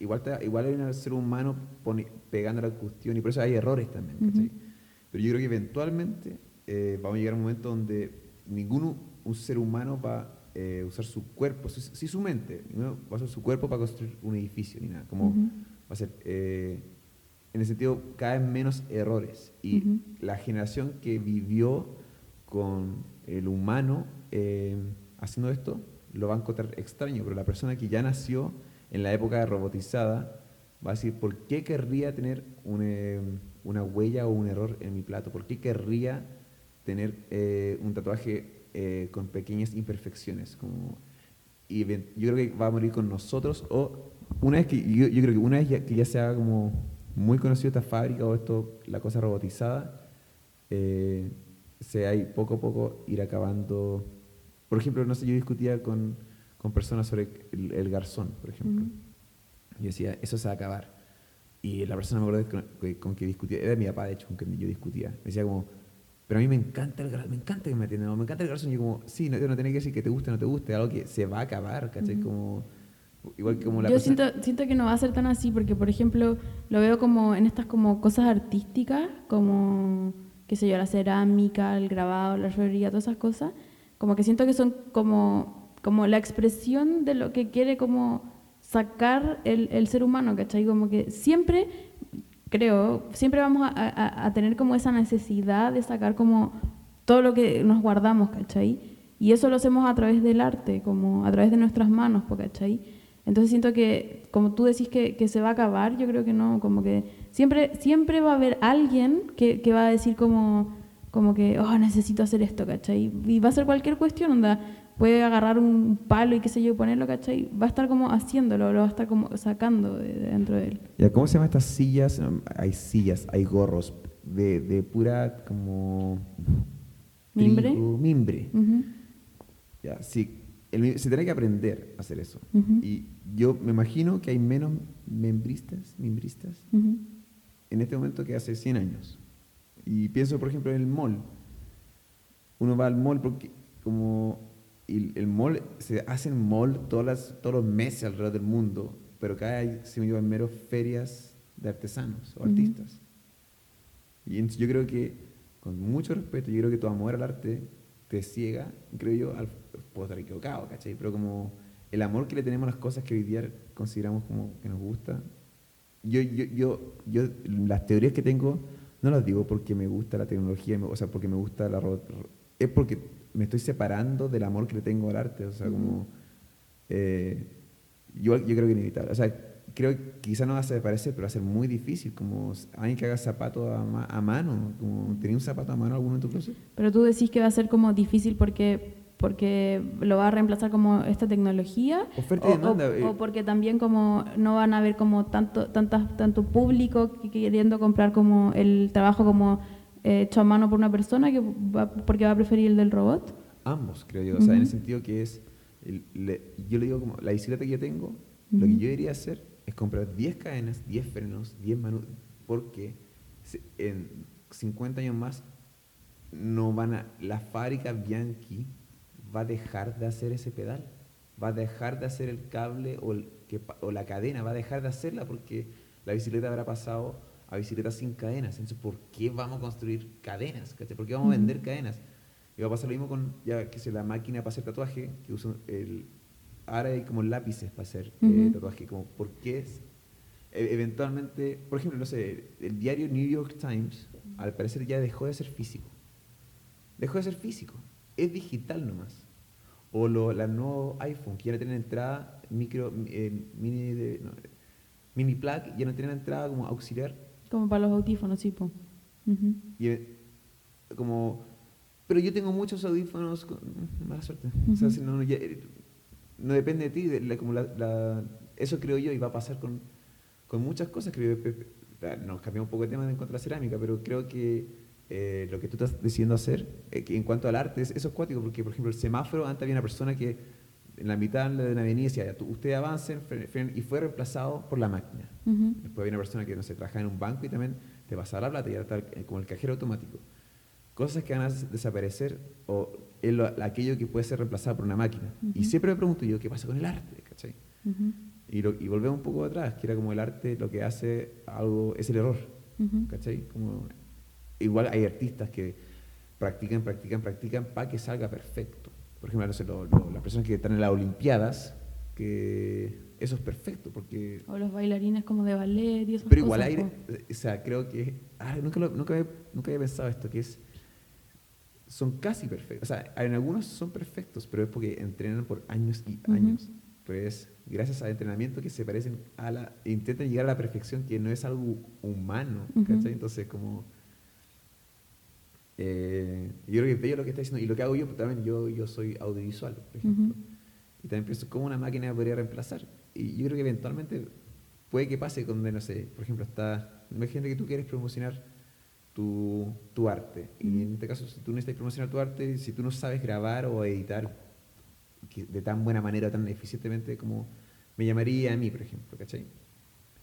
Igual, igual hay un ser humano pone- pegando la cuestión y por eso hay errores también. Ujú. ¿cachai? Pero yo creo que eventualmente eh, vamos a llegar a un momento donde ninguno, un ser humano va a usar su cuerpo, sí sí su mente, no va a usar su cuerpo para construir un edificio ni nada. Como va a ser, en el sentido, cada vez menos errores. Y la generación que vivió con el humano eh, haciendo esto lo va a encontrar extraño, pero la persona que ya nació en la época robotizada va a decir, ¿por qué querría tener un, eh, una huella o un error en mi plato? ¿Por qué querría tener eh, un tatuaje con pequeñas imperfecciones? Como, y yo creo que va a morir con nosotros o una vez que yo, yo creo que una vez ya- que ya se haga como muy conocido esta fábrica o esto la cosa robotizada eh, se hay poco a poco ir acabando por ejemplo no sé yo discutía con, con personas sobre el, el garzón por ejemplo Ujú. y decía eso se va a acabar y la persona me acuerdo con, que- con que discutía era mi papá de hecho con quien yo discutía me decía como pero a mí me encanta el garzón, me encanta que me atiendan, me encanta el garzón. Y yo como, sí, no, no tiene que decir que te guste o no te guste, algo que se va a acabar, ¿cachai? Como, igual que como la Yo persona- siento, siento que no va a ser tan así porque, por ejemplo, lo veo como en estas como cosas artísticas, como, qué sé yo, la cerámica, el grabado, la orfebrería, todas esas cosas, como que siento que son como, como la expresión de lo que quiere como sacar el, el ser humano, ¿cachai? Como que siempre, creo, siempre vamos a, a- a tener como esa necesidad de sacar como todo lo que nos guardamos, ¿cachai? Y eso lo hacemos a través del arte, como a través de nuestras manos, ¿cachai? Entonces siento que, como tú decís que, que se va a acabar, yo creo que no, como que siempre, siempre va a haber alguien que, que va a decir como, como que, oh, necesito hacer esto, ¿cachai? Y va a ser cualquier cuestión, onda, puede agarrar un palo y qué sé yo, y ponerlo, ¿cachai? Va a estar como haciéndolo, lo va a estar como sacando de, de dentro de él. ¿Cómo se llaman estas sillas? Hay sillas, hay gorros de, de pura como... ¿Mimbre? trigo, mimbre. Ujú, Ya, sí, el se tiene que aprender a hacer eso. Ujú. Y yo me imagino que hay menos membristas, mimbristas ujú. en este momento que hace 100 años. Y pienso, por ejemplo, en el mall. uno va al mall porque como el mall, se hacen mall todas las, todos los meses alrededor del mundo, pero cada hay, se me llevan meros ferias de artesanos o artistas. Y yo creo que, con mucho respeto, yo creo que tu amor al arte te ciega, creo yo, al, puedo estar equivocado, ¿cachai? Pero como el amor que le tenemos a las cosas que hoy día consideramos como que nos gusta, yo, yo, yo, yo las teorías que tengo no las digo porque me gusta la tecnología, o sea, porque me gusta la robot, es porque me estoy separando del amor que le tengo al arte, o sea, como... Eh, yo, yo creo que inevitable, o sea, creo que quizá no va a desaparecer, pero va a ser muy difícil, como alguien que haga zapatos a, a, mano, como ¿tenía un zapato a mano alguno en tu closet? Pero tú decís que va a ser como difícil porque porque lo va a reemplazar como esta tecnología Oferta o, demanda, eh. o, porque también como no van a haber como tanto tantas tanto público queriendo comprar como el trabajo como eh, hecho a mano por una persona que va, porque va a preferir el del robot. Ambos creo yo. O sea en el sentido que es yo le digo como la bicicleta que yo tengo lo que yo debería hacer es comprar 10 cadenas, 10 frenos, 10 manos, porque en 50 años más no van a, la fábrica Bianchi va a dejar de hacer ese pedal, va a dejar de hacer el cable o, el, que, o la cadena, va a dejar de hacerla porque la bicicleta habrá pasado a bicicletas sin cadenas. Entonces, ¿por qué vamos a construir cadenas? ¿Por qué vamos a vender cadenas? Y va a pasar lo mismo con, ya que la máquina para hacer tatuaje, que usa el, ahora hay como lápices para hacer eh, tatuaje, como por qué e, eventualmente, por ejemplo, no sé, el diario New York Times al parecer ya dejó de ser físico. Dejó de ser físico, es digital nomás. O lo, la nuevo iPhone, que ya no tienen entrada micro, eh, mini, de, mini plug, ya no tienen entrada como auxiliar. Como para los audífonos, sí, po. Y eh, como, pero yo tengo muchos audífonos con mala suerte. O sea, si no, ya, no depende de ti, como la, eso creo yo y va a pasar con, con muchas cosas. Creo, nos cambiamos un poco de tema en cuanto a la cerámica, pero creo que eh, lo que tú estás decidiendo hacer eh, en cuanto al arte, es, eso es cuático, porque por ejemplo el semáforo, antes había una persona que en la mitad de una avenida decía, usted avance y fue reemplazado por la máquina. Después había una persona que, no sé, trabajaba en un banco y también te pasaba la plata y era tal, como el cajero automático. Cosas que van a desaparecer o es aquello que puede ser reemplazado por una máquina. Y siempre me pregunto yo, ¿qué pasa con el arte? ¿cachai? y, y, volvemos un poco atrás, que era como el arte lo que hace algo, es el error. ¿cachai? Como, igual hay artistas que practican, practican, practican para que salga perfecto. Por ejemplo, las personas que están en las Olimpiadas, que eso es perfecto porque o los bailarines como de ballet y esas pero igual hay o sea creo que ah, nunca, nunca, nunca había pensado esto que es son casi perfectos. O sea, en algunos son perfectos, pero es porque entrenan por años y años. Pues gracias al entrenamiento que se parecen a la... Intentan llegar a la perfección que no es algo humano, Entonces, como... Eh, yo creo que bello lo que está diciendo. Y lo que hago yo, pues, también yo, yo soy audiovisual, por ejemplo. Y también pienso cómo una máquina podría reemplazar. Y yo creo que eventualmente puede que pase donde, no sé, por ejemplo, está... Imagínate que tú quieres promocionar tu, tu arte. Y en este caso, si tú necesitas promocionar tu arte, si tú no sabes grabar o editar de tan buena manera, tan eficientemente como me llamaría a mí, por ejemplo, ¿cachai?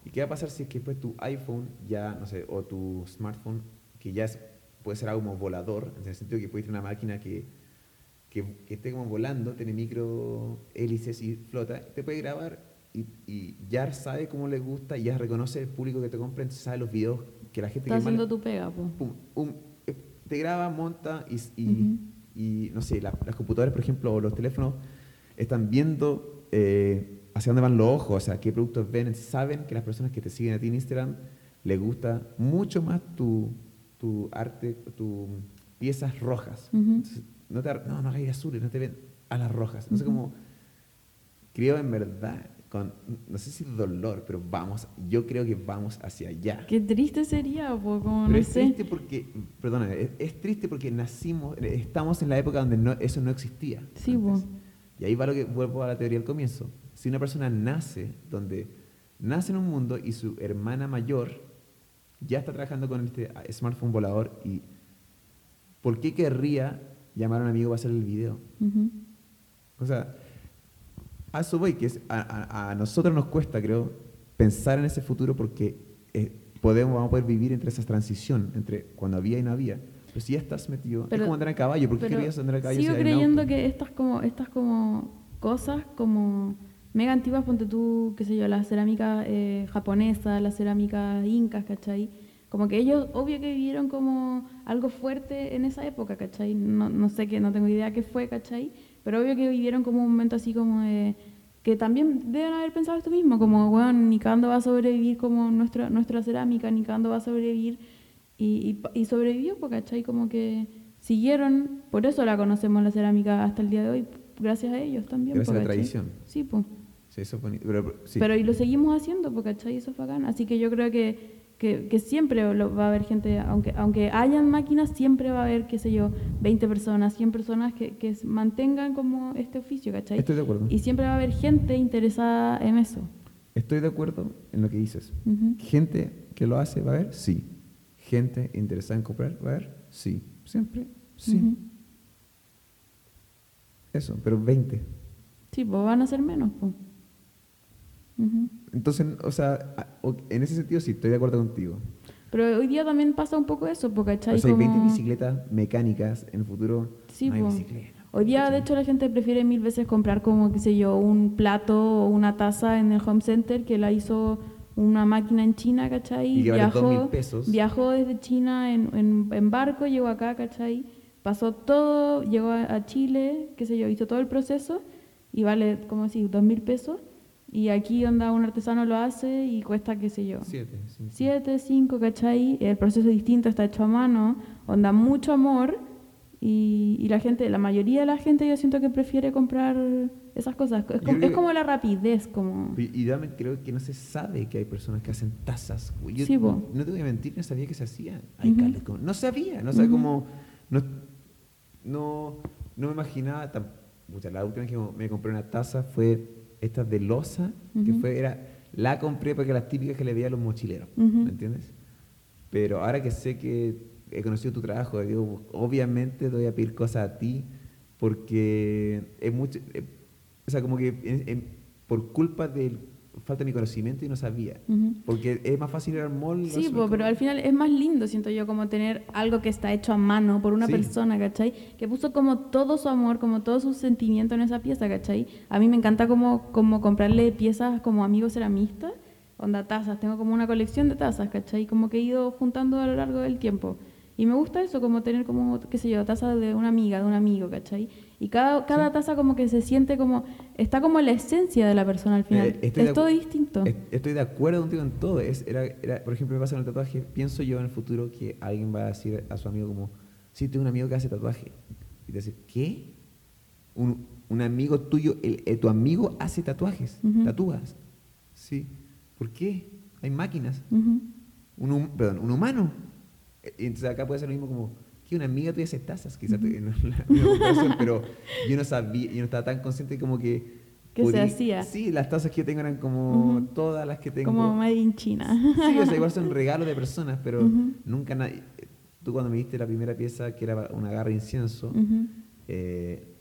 ¿Y qué va a pasar si es que después tu iPhone ya, no sé, o tu smartphone, que ya puede ser algo como volador, en el sentido que puede ser una máquina que, que, esté como volando, tiene micro hélices y flota, te puede grabar y, y, ya sabe cómo le gusta, ya reconoce el público que te compra, entonces sabe los videos que la gente... Está haciendo tu pega, eh, te graba, monta y, y, no sé, las computadoras, por ejemplo, o los teléfonos están viendo eh, hacia dónde van los ojos, o sea, qué productos ven, saben que las personas que te siguen a ti en Instagram les gusta mucho más tu, tu arte, tus piezas rojas. no, te, no, no hagas azules, no te ven a las rojas. No sé cómo creo en verdad no sé si dolor, pero vamos, yo creo que vamos hacia allá. Qué triste sería, pero es triste porque, perdona, es, triste porque nacimos, estamos en la época donde no, eso no existía. Sí, Y ahí va lo que vuelvo a la teoría del comienzo. Si una persona nace donde nace en un mundo y su hermana mayor ya está trabajando con este smartphone volador y ¿por qué querría llamar a un amigo para hacer el video? O sea, a eso voy, que a, nosotros nos cuesta, creo, pensar en ese futuro porque eh, podemos, vamos a poder vivir entre esa transición, entre cuando había y no había. Pero si ya estás metido, Pero- es como andar a caballo, ¿por qué querías andar a caballo? Sigo si creyendo que estas como, estas como cosas como mega antiguas, ponte tú, qué sé yo, la cerámica eh, japonesa, la cerámica incas, ¿cachai? Como que ellos, obvio que vivieron como algo fuerte en esa época, ¿cachai? No, no sé qué, no tengo idea qué fue, ¿cachai? Pero obvio que vivieron como un momento así como de... Que también deben haber pensado esto mismo, como, bueno, ni cuándo va a sobrevivir como nuestra, nuestra cerámica, ni cuándo va a sobrevivir y, y, y sobrevivió, pues, ¿cachai? Como que siguieron, por eso la conocemos la cerámica hasta el día de hoy, gracias a ellos también. Gracias a pues, la ¿cachai? tradición. Sí, pues. Sí, eso es bonito. Pero, pero- sí. Pero y lo seguimos haciendo, pues, ¿cachai? Eso es bacán. Así que yo creo que, que, que siempre lo- va a haber gente, aunque, aunque hayan máquinas, siempre va a haber, qué sé yo, 20 personas, 100 personas que, que mantengan como este oficio, ¿cachai? Estoy de acuerdo. Y siempre va a haber gente interesada en eso. Estoy de acuerdo en lo que dices. Gente que lo hace, ¿va a haber? Sí. Gente interesada en comprar, ¿va a haber? Sí. Siempre, sí. Eso, pero 20. Sí, pues van a ser menos, pues. Entonces, o sea, en ese sentido sí, estoy de acuerdo contigo. Pero hoy día también pasa un poco eso, porque ¿cachai? O sea, hay 20 Como- bicicletas mecánicas, en el futuro Sí, no hay bicicleta. Hoy día, de hecho, la gente prefiere mil veces comprar como, qué sé yo, un plato o una taza en el home center que la hizo una máquina en China, ¿cachai? Y vale viajó, 2.000 pesos. viajó desde China en, en, en barco, llegó acá, ¿cachai? Pasó todo, llegó a, a Chile, qué sé yo, hizo todo el proceso y vale, como decir, dos mil pesos. Y aquí, onda, un artesano lo hace y cuesta, qué sé yo, Siete. sí. Siete, cinco, ¿cachai? El proceso es distinto, está hecho a mano, onda mucho amor y, y la gente, la mayoría de la gente yo siento que prefiere comprar esas cosas. Es como, es como la rapidez, como... Y, y realmente creo que no se sabe que hay personas que hacen tazas. Yo Sí, po. no te voy a mentir, no sabía que se hacía. Hay Ujú. calles como- no sabía, no sabía Ujú. cómo. No, no, no me imaginaba. tan- la última vez que me compré una taza fue esta de losa, que fue, era, la compré porque las típicas que le veía a los mochileros. ¿me entiendes? Pero ahora que sé que he conocido tu trabajo, digo, obviamente te voy a pedir cosas a ti porque es mucho, eh, o sea, como que en- en- por culpa de falta mi conocimiento y no sabía, porque es más fácil ir al mall. Sí, po, pero al final es más lindo, siento yo, como tener algo que está hecho a mano por una Sí. persona, ¿cachai? Que puso como todo su amor, como todo su sentimiento en esa pieza, ¿cachai? A mí me encanta como, como comprarle piezas como amigos ceramistas, onda tazas, tengo como una colección de tazas, ¿cachai? Como que he ido juntando a lo largo del tiempo. Y me gusta eso, como tener como, qué sé yo, taza de una amiga, de un amigo, ¿cachai? Y cada, cada taza como que se siente como, está como la esencia de la persona al final. Eh, estoy es todo distinto. est- Estoy de acuerdo contigo en todo. Es, era, era, por ejemplo, me pasa con el tatuaje. Pienso yo en el futuro que alguien va a decir a su amigo como, sí, tengo un amigo que hace tatuaje. Y te dice, ¿qué? Un, un amigo tuyo, el, eh, tu amigo hace tatuajes, Ujú. tatúas. Sí. ¿Por qué? Hay máquinas. Ujú. Un, hum- perdón, un humano. Eh, Entonces acá puede ser lo mismo como que una amiga tuya hace tazas, quizás no pero yo no sabía, yo no estaba tan consciente como que... Que se hacía. Sí, las tazas que yo tengo eran como todas las que tengo. Como made in China. Sí, o sea, igual son regalos de personas, pero nunca nadie... Tú cuando me diste la primera pieza, que era una garra de incienso, eh,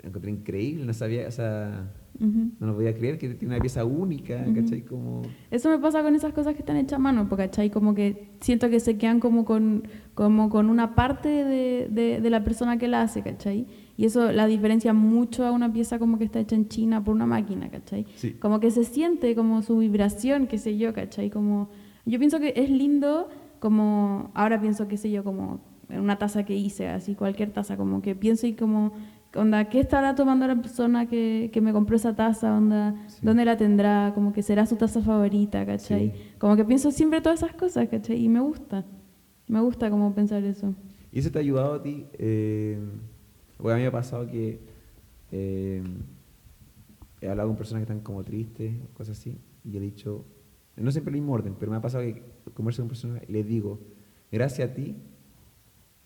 la encontré increíble, no sabía, o sea, ujú. no lo podía creer que tiene una pieza única, Ujú. ¿cachai? Como... Eso me pasa con esas cosas que están hechas a mano, ¿cachai? Como que siento que se quedan como con, como con una parte de, de, de la persona que la hace, ¿cachai? Y eso la diferencia mucho a una pieza como que está hecha en China por una máquina, ¿cachai? Sí. Como que se siente como su vibración, qué sé yo, ¿cachai? Como, yo pienso que es lindo, como, ahora pienso, qué sé yo, como en una taza que hice, así cualquier taza, como que pienso y como, onda, ¿qué estará tomando la persona que, que me compró esa taza? Onda, Sí. ¿dónde la tendrá? Como que será su taza favorita, ¿cachai? Sí. Como que pienso siempre todas esas cosas, ¿cachai? Y me gusta, me gusta como pensar eso. ¿Y eso te ha ayudado a ti? Eh, porque a mí me ha pasado que eh, he hablado con personas que están como tristes, cosas así, y he dicho, no siempre el mismo orden, pero me ha pasado que converso con personas y les digo, gracias a ti,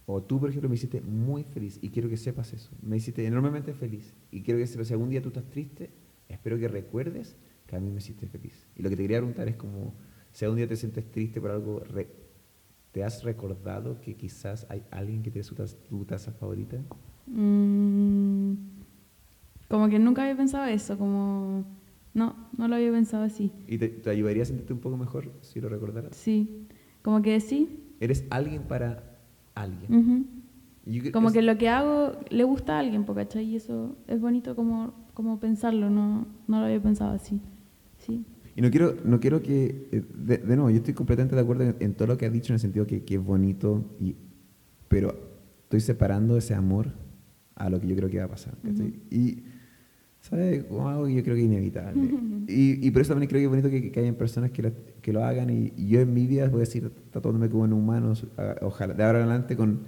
o tú, por ejemplo, me hiciste muy feliz, y quiero que sepas eso, me hiciste enormemente feliz, y quiero que sepas, si algún día tú estás triste, espero que recuerdes que a mí me hiciste feliz. Y lo que te quería preguntar es como, si algún día te sientes triste por algo, ¿te has recordado que quizás hay alguien que tiene su taza, tu taza favorita? Mm, como que nunca había pensado eso, como... No, no lo había pensado así. ¿Y te, te ayudaría a sentirte un poco mejor si lo recordaras? Sí, como que sí. ¿Eres alguien para alguien. Yo creo- Como es- que lo que hago le gusta a alguien, ¿cachai? Y eso es bonito como, como pensarlo, no, no lo había pensado así. Sí. Y no quiero, no quiero que, eh, de, de nuevo, yo estoy completamente de acuerdo en, en todo lo que has dicho en el sentido que, que es bonito, y, pero estoy separando ese amor a lo que yo creo que va a pasar. ¿cachai? Ujú. Y, ¿sabes? Como algo que yo creo que es inevitable. y, y por eso también creo que es bonito que, que hayan personas que, la- que lo hagan, y, y yo en mi vida voy a decir, tatuándome como en humano, a- ojalá, de ahora en adelante con,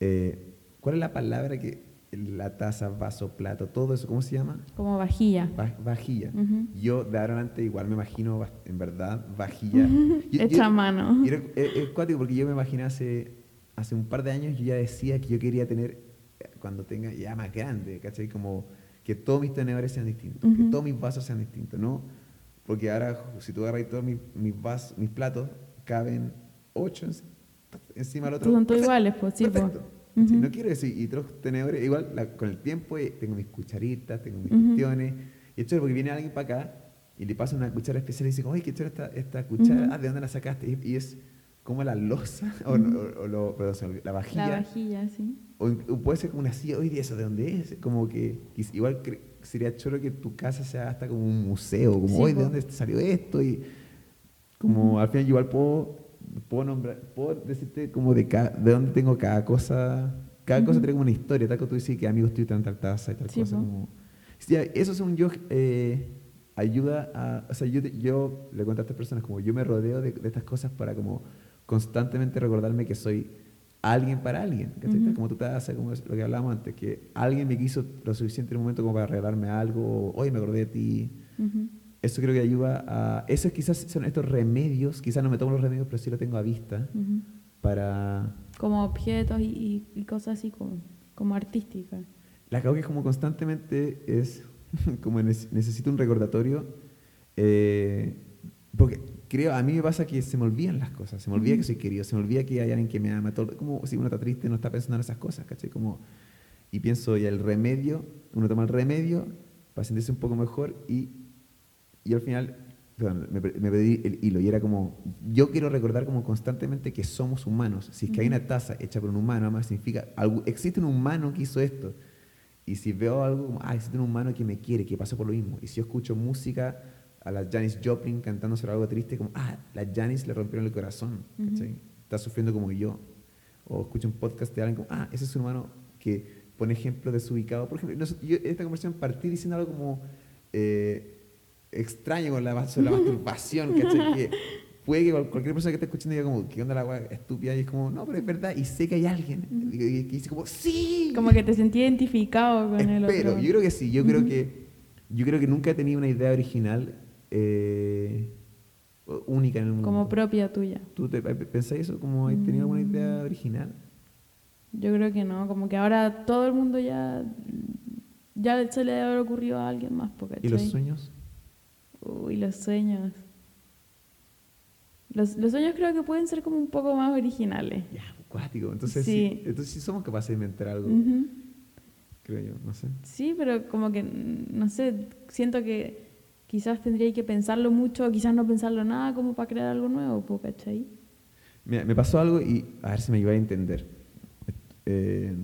eh, ¿cuál es la palabra que, la taza, vaso, plato, todo eso, ¿cómo se llama? Como vajilla. Va- vajilla. Ujú. Yo de ahora en adelante igual me imagino, en verdad, vajilla. Yo- Hecha yo- a mano. era- es, es cuático porque yo me imaginé hace, hace un par de años, yo ya decía que yo quería tener, eh, cuando tenga ya más grande, ¿cachai? Como que todos mis tenedores sean distintos, que todos mis vasos sean distintos, ¿no? Porque ahora, si tú agarras todos mis, mis vasos, mis platos, caben ocho en- encima del otro. Son todos iguales, pues, sí, pues. Perfecto. Ujú. No quiero decir, y todos los tenedores, igual la- con el tiempo eh, tengo mis cucharitas, tengo mis cuestiones. Y es chévere porque viene alguien para acá y le pasa una cuchara especial y dice, oye, qué chévere esta, esta cuchara, ah, ¿de dónde la sacaste? Y, y es como la losa, o, o- o lo- perdón, la vajilla. La vajilla, sí. O, puede ser como una silla, oye, ¿eso de dónde es? Como que igual sería choro que tu casa sea hasta como un museo, como, Sí, oye, ¿de dónde salió esto? Y como al final igual puedo, puedo nombrar, puedo decirte como de, ca- de dónde tengo cada cosa, cada cosa tiene como una historia, tal como tú dices que amigos tuyos te dan tal taza y tal Sí, cosa, po. como... Sí, eso según yo eh, ayuda a, o sea, yo, yo le cuento a estas personas como yo me rodeo de, de estas cosas para como constantemente recordarme que soy alguien para alguien, ¿cachai? Ujú. Como tú te haces, como es lo que hablábamos antes, que alguien me quiso lo suficiente en un momento como para regalarme algo, hoy me acordé de ti. Ujú. Eso creo que ayuda a... Esos quizás son estos remedios, quizás no me tomo los remedios, pero sí lo tengo a vista para... Como objetos y, cosas así como, como artísticas. La que es como constantemente es como nece- necesito un recordatorio, eh, porque creo, a mí me pasa que se me olvidan las cosas, se me olvida que soy querido, se me olvida que hay alguien que me ama, todo, como si uno está triste no está pensando en esas cosas, ¿cachai? Como, y pienso, y el remedio, uno toma el remedio para sentirse un poco mejor y, y al final, perdón, me, me perdí el hilo y era como, yo quiero recordar como constantemente que somos humanos, si es que hay una taza hecha por un humano, además significa, algo, existe un humano que hizo esto, y si veo algo como, ah, existe un humano que me quiere, que pasó por lo mismo. Y si yo escucho música a la Janis Joplin cantando sobre algo triste, como, ah, la Janis le rompieron el corazón, Ujú. ¿cachai? Está sufriendo como yo. O escucho un podcast de alguien como, ah, ese es un humano que pone ejemplos desubicado. Por ejemplo, yo esta conversación partí diciendo algo como eh, extraño con la, sobre la masturbación, ¿cachai? Que puede que cual- cualquier persona que esté escuchando diga como, ¿qué onda la weá estúpida? Y es como, no, pero es verdad. Y sé que hay alguien que, que- que dice como, ¡sí! Como que te sentí identificado con el Espero, otro. yo creo que sí, yo creo que yo creo que nunca he tenido una idea original eh, única en el mundo. Como propia tuya. ¿Tú te, pensáis eso? ¿Como has tenido alguna idea Mm. original? Yo creo que no, como que ahora todo el mundo ya ya se le debe haber ocurrido a alguien más, po, ¿Y los sueños? Uy, los sueños. Los, los sueños creo que pueden ser como un poco más originales. Ya, acuático. Entonces sí. Entonces sí somos capaces de inventar algo, Ujú. creo yo, no sé. Sí, pero como que, no sé, siento que quizás tendría que pensarlo mucho, o quizás no pensarlo nada como para crear algo nuevo, ¿cachai? Mira, me pasó algo y a ver si me ayuda a entender. Eh,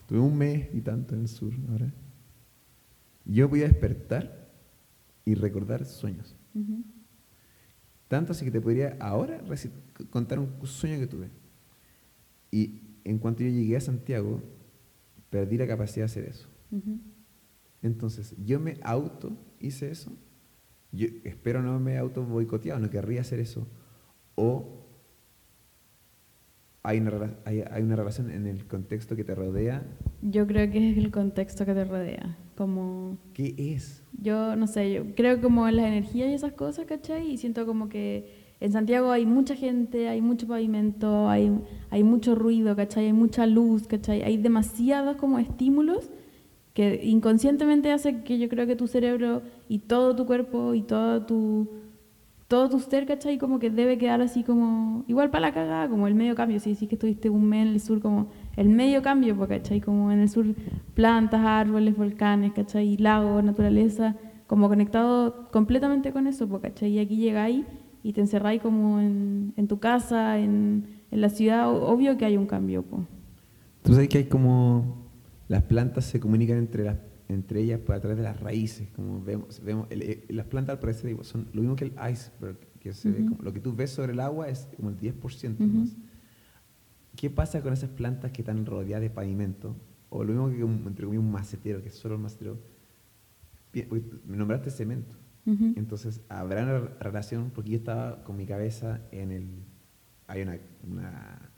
estuve un mes y tanto en el sur ahora. Yo voy a despertar y recordar sueños. Ujú. Tanto así que te podría ahora contar un sueño que tuve. Y en cuanto yo llegué a Santiago, perdí la capacidad de hacer eso. Ujú. Entonces, yo me auto hice eso. Yo espero no me auto boicoteado, no querría hacer eso. O hay una, hay, hay una relación en el contexto que te rodea. Yo creo que es el contexto que te rodea, como... ¿Qué es? Yo, no sé, yo creo como en las energías y esas cosas, ¿cachai? Y siento como que en Santiago hay mucha gente, hay mucho pavimento, hay, hay mucho ruido, ¿cachai? Hay mucha luz, ¿cachai? Hay demasiados como estímulos que inconscientemente hacen que yo creo que tu cerebro y todo tu cuerpo y todo tu, todo tu ser, ¿cachai? Como que debe quedar así como, igual para la cagada, como el medio cambio, si decís que estuviste un mes en el sur, como el medio cambio, pues, ¿cachai? Como en el sur plantas, árboles, volcanes, ¿cachai? Lagos, naturaleza, como conectado completamente con eso, pues, ¿cachai? Y aquí llegáis y te encerráis como en, en tu casa, en, en la ciudad, obvio que hay un cambio, pues. Tú sabes que hay como las plantas se comunican entre las entre ellas a través de las raíces, como vemos, vemos el- el- las plantas al parecer son lo mismo que el iceberg, que se ve como- lo que tú ves sobre el agua es como el 10% Ujú. más. ¿Qué pasa con esas plantas que están rodeadas de pavimento? O lo mismo que un, entre comillas, un macetero, que es solo el macetero. Me nombraste cemento. Entonces, habrá una relación, porque yo estaba con mi cabeza en el. Hay una, una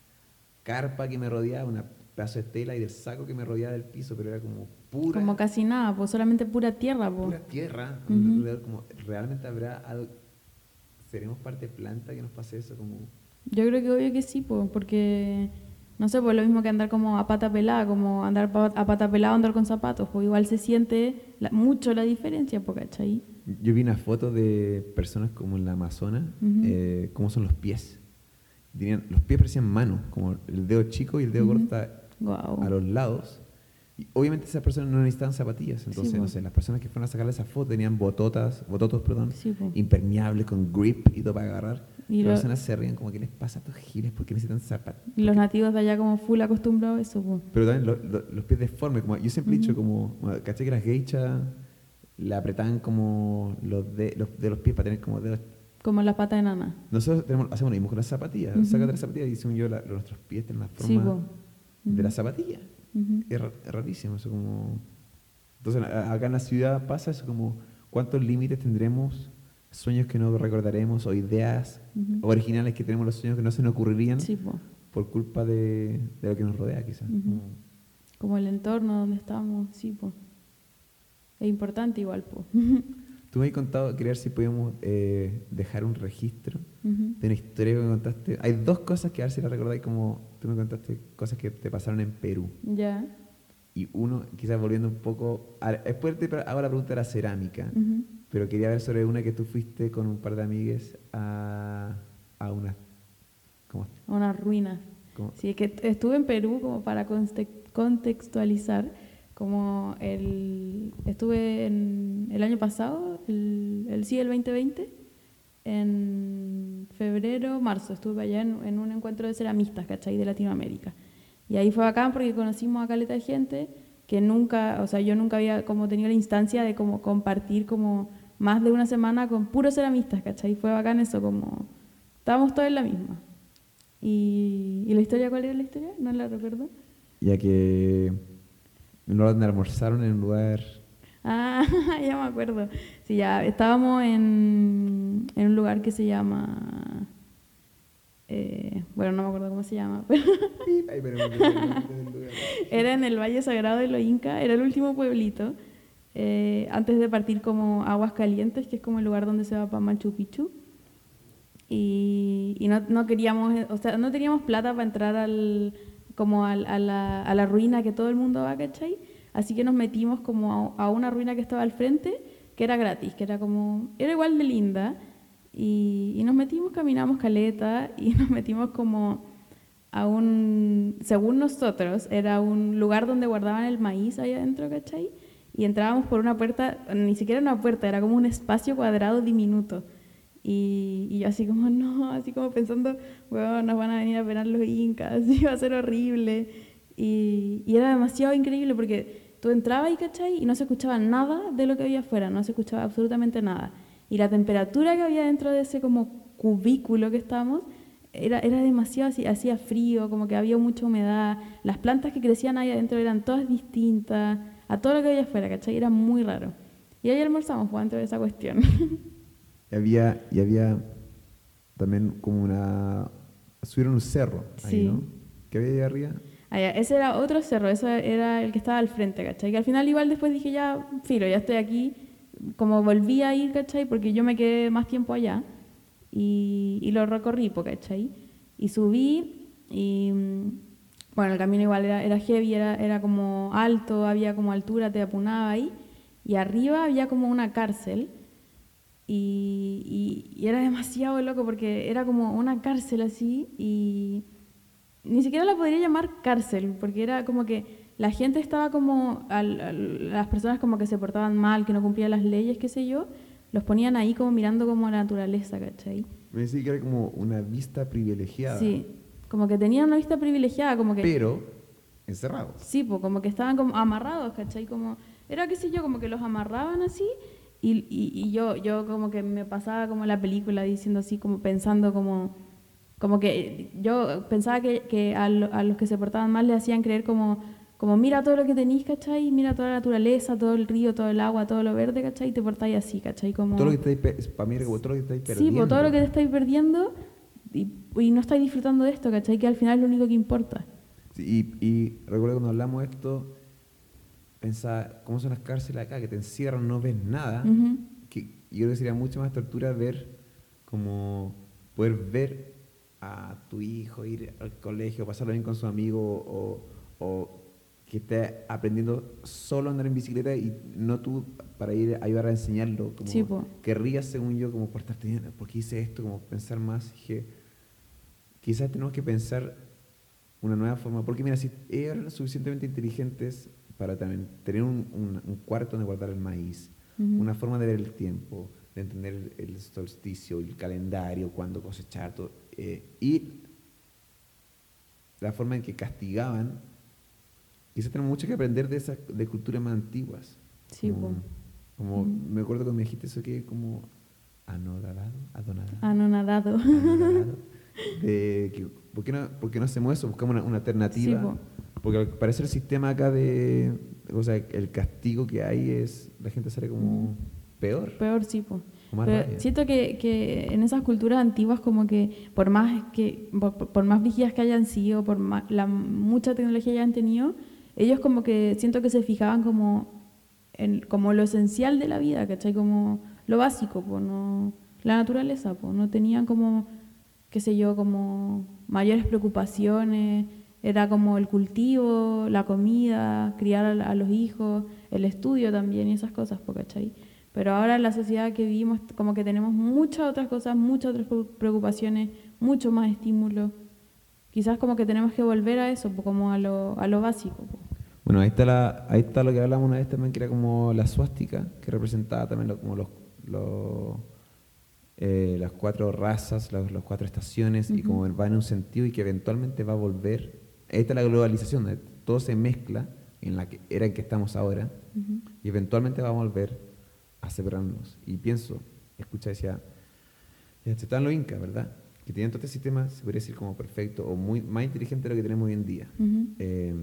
carpa que me rodeaba, un pedazo de tela y del saco que me rodeaba del piso, pero era como pura, Como casi nada, pues solamente pura tierra, pues. pura tierra. Ujú. alrededor, como, ¿Realmente habrá algo? ¿Seremos parte planta que nos pase eso? Como, Yo creo que obvio que sí, pues, porque no sé, pues lo mismo que andar como a pata pelada, como andar a pata pelada o andar con zapatos, pues igual se siente la- mucho la diferencia, pues, ¿cachai? Yo vi una foto de personas como en la Amazonas, Ujú. eh, cómo son los pies. Tenían, los pies parecían manos, como el dedo chico y el dedo Ujú. gordo está Wow. a los lados. Y obviamente esas personas no necesitaban zapatillas. Entonces, Sí, no po. sé, las personas que fueron a sacarle esa foto tenían bototas, bototos, perdón, Sí, po. impermeables con grip y todo para agarrar. Y Y lo- las personas se ríen como, ¿qué les pasa a estos giles? ¿Por qué necesitan zapatos? Y los nativos de allá como full acostumbrados a eso, pues. Pero también lo- lo- los pies deformes, como yo siempre he dicho, Ujú. como, bueno, ¿caché que las geishas le apretaban como los, de, los, de los pies para tener como dedos Como las patas de nana. Nosotros tenemos, hacemos lo mismo con las zapatillas. Ujú. Sácate las zapatillas y según yo, la- nuestros pies tienen la Sí, forma po. De la zapatilla. Es, ra- es rarísimo eso como... Entonces, acá en la ciudad pasa eso como, ¿cuántos límites tendremos? Sueños que no recordaremos o ideas originales que tenemos los sueños que no se nos ocurrirían Sí, por culpa de, de lo que nos rodea, quizás. Como- Como el entorno donde estamos, sí, pues. Es importante igual, pues. Tú me has contado, quería ver si podíamos eh, dejar un registro de una historia que me contaste. Hay dos cosas que a ver si la recordáis, como tú me contaste cosas que te pasaron en Perú. Ya. Y uno, quizás volviendo un poco, a- después te hago la pregunta de la cerámica, pero quería ver sobre una que tú fuiste con un par de amigues a, a una... ¿Cómo? A Una ruina. cómo- Sí, es que estuve en Perú como para contextualizar, como el estuve en el año pasado, el, el sí, el 2020, en febrero, marzo, estuve allá en, en un encuentro de ceramistas, ¿cachai? De Latinoamérica. Y ahí fue bacán porque conocimos a caleta de gente que nunca, o sea, yo nunca había como tenido la instancia de como compartir como más de una semana con puros ceramistas, ¿cachai? Fue bacán eso, como estábamos todos en la misma. Y, ¿Y la historia cuál era la historia? No la recuerdo. Ya que donde almorzaron en un lugar... Ah, ya me acuerdo. Sí, ya estábamos en, en un lugar que se llama... eh, bueno, no me acuerdo cómo se llama, pero era en el Valle Sagrado de los Incas, era el último pueblito, eh, antes de partir como Aguas Calientes, que es como el lugar donde se va para Machu Picchu. Y, y no, no queríamos, o sea, no teníamos plata para entrar al, como al- a, la, a la ruina que todo el mundo va, ¿cachai? Así que nos metimos como a, a una ruina que estaba al frente, que era gratis, que era como, era igual de linda. Y, y nos metimos, caminamos caleta y nos metimos como a un, según nosotros, era un lugar donde guardaban el maíz ahí adentro, ¿cachai? Y entrábamos por una puerta, ni siquiera una puerta, era como un espacio cuadrado diminuto. Y, yo así como, no, así como pensando, bueno, nos van a venir a penar los incas, va a ser horrible. Y, y era demasiado increíble porque tú entrabas y, ¿cachai? Y no se escuchaba nada de lo que había afuera, no se escuchaba absolutamente nada. Y la temperatura que había dentro de ese como cubículo que estábamos era, era demasiado, así, hacía frío, como que había mucha humedad. Las plantas que crecían ahí adentro eran todas distintas a todo lo que había afuera, ¿cachai? Era muy raro. Y ahí almorzamos, pues, dentro de esa cuestión. Y había, y había también como una... Subieron un cerro ahí, Sí. ¿no? ¿Qué había ahí arriba? Ya, ese era otro cerro, ese era el que estaba al frente, ¿cachai? Que al final igual después dije, ya, filo, ya estoy aquí. Como volví a ir, ¿cachai? Porque yo me quedé más tiempo allá. Y, y lo recorrí, ¿cachai? Y subí y... mm, Bueno, el camino igual era, era heavy, era, era como alto, había como altura, te apunaba ahí. Y arriba había como una cárcel. Y, y- y era demasiado loco porque era como una cárcel así y ni siquiera la podría llamar cárcel porque era como que la gente estaba como, al- al- las personas como que se portaban mal, que no cumplían las leyes, qué sé yo, los ponían ahí como mirando como la naturaleza, ¿cachai? Me decía que era como una vista privilegiada. Sí, como que tenían una vista privilegiada, como que... Pero encerrados. Sí, pues como que estaban como amarrados, ¿cachai? Como, era qué sé yo, como que los amarraban así y, y, y yo, yo como que me pasaba como la película diciendo así, como pensando como, como que yo pensaba que, que a, lo- a los que se portaban mal le hacían creer como, como mira todo lo que tenéis, ¿cachai? Mira toda la naturaleza, todo el río, todo el agua, todo lo verde, ¿cachai? Y te portáis así, ¿cachai? Como... Todo lo que estáis, para mí todo lo que estáis Sí, perdiendo. pues todo lo que te estáis perdiendo y, y no estáis disfrutando de esto, ¿cachai? Que al final es lo único que importa. Sí, y, y recuerdo cuando hablamos de esto, pensaba, ¿cómo son las cárceles acá? Que te encierran, no ves nada. Que yo creo que sería mucho más tortura ver como poder ver a tu hijo ir al colegio, pasarlo bien con su amigo o, o que esté aprendiendo solo a andar en bicicleta y no tú para ir a ayudar a enseñarlo. Como Sí, querrías, según yo, como portarte bien, ¿por qué hice esto? Como pensar más. Dije, quizás tenemos que pensar una nueva forma, porque mira, si eran suficientemente inteligentes para también tener un, un- un cuarto donde guardar el maíz, Ujú. una forma de ver el tiempo, de entender el, solsticio, el calendario, cuándo cosechar, todo, eh, y la forma en que castigaban, quizás tenemos mucho que aprender de esas de culturas más antiguas. Sí, como, po. como Ujú. me acuerdo cuando me dijiste eso que como anodadado, adonadado, Anonadado. anonadado, de que, ¿por, qué no, por qué no hacemos eso? Buscamos una, una alternativa. Sí. Porque al parecer el sistema acá de, o sea, el castigo que hay es, la gente sale como peor. Peor, sí, más Pero siento que, que en esas culturas antiguas como que por más que por, por más vigías que hayan sido, por ma- la mucha tecnología que hayan tenido, ellos como que siento que se fijaban como en como lo esencial de la vida, ¿cachai? Como lo básico, pues no la naturaleza, pues no tenían como qué sé yo, como mayores preocupaciones, era como el cultivo, la comida, criar a, los hijos, el estudio también y esas cosas, ¿cachai? Pero ahora en la sociedad que vivimos como que tenemos muchas otras cosas, muchas otras pre- preocupaciones, mucho más estímulos. Quizás como que tenemos que volver a eso, como a lo, a lo básico. Bueno, ahí está, la, ahí está lo que hablamos una vez también, que era como la suástica, que representaba también lo- como los, los, eh, las cuatro razas, los, las cuatro estaciones, y como va en un sentido y que eventualmente va a volver. Ahí está la globalización, donde todo se mezcla en la que era en que estamos ahora, y eventualmente vamos a volver a separarnos. Y pienso, escucha, decía, están los incas, ¿verdad? Que tenían todo este sistema, se podría decir como perfecto, o muy más inteligente de lo que tenemos hoy en día. Eh,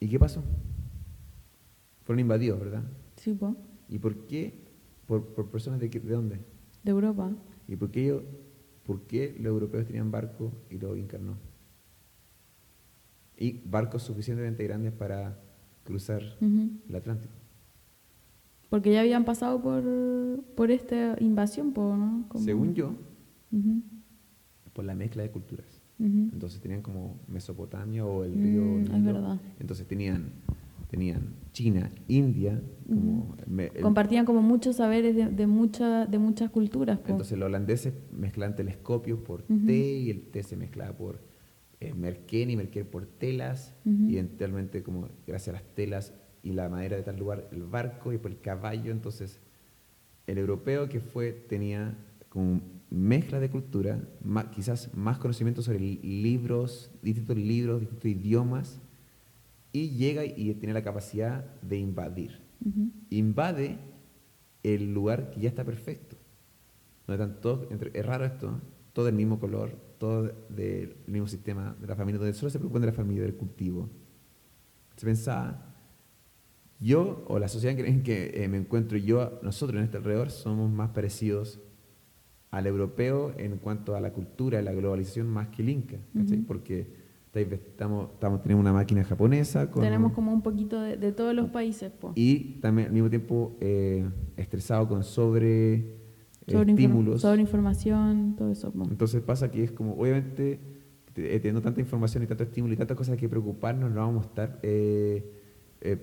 ¿Y qué pasó? Fueron invadidos, ¿verdad? Sí, po, ¿Y por qué? ¿Por, por personas de, qué- de dónde? de Europa. ¿Y por qué, ellos- por qué los europeos tenían barcos y los incas no? Y barcos suficientemente grandes para cruzar el Atlántico. Porque ya habían pasado por, por esta invasión, ¿no? Como- Según yo, por la mezcla de culturas. Entonces tenían como Mesopotamia o el Mm, río es Nilo. verdad. Entonces tenían, tenían China, India, como me- el- Compartían como muchos saberes de, de, mucha- de muchas culturas. po. Entonces los holandeses mezclaban telescopios por té y el té se mezclaba por eh, merquén y merquén por telas y eventualmente como gracias a las telas y la madera de tal lugar el barco y por el caballo entonces el europeo que fue tenía como mezcla de cultura quizás más conocimiento sobre li- libros distintos libros distintos idiomas y llega y tiene la capacidad de invadir invade el lugar que ya está perfecto. Donde están todos, entre- es raro esto, ¿no? todo del mismo color, todo del mismo sistema de la familia, donde solo se preocupan de la familia, del cultivo. Se pensaba, yo o la sociedad en que eh, me encuentro yo, nosotros en este alrededor, somos más parecidos al europeo en cuanto a la cultura y la globalización más que el inca, ¿cachai? Ujú. porque estamos, estamos, tenemos una máquina japonesa con Tenemos como un poquito de, de todos los países. Po. y también al mismo tiempo eh, estresado con sobre, Sobre, inform- estímulos. sobre información, todo eso. Entonces pasa que es como, obviamente, te- eh, teniendo tanta información y tanto estímulo y tantas cosas que preocuparnos, no vamos a estar eh, eh,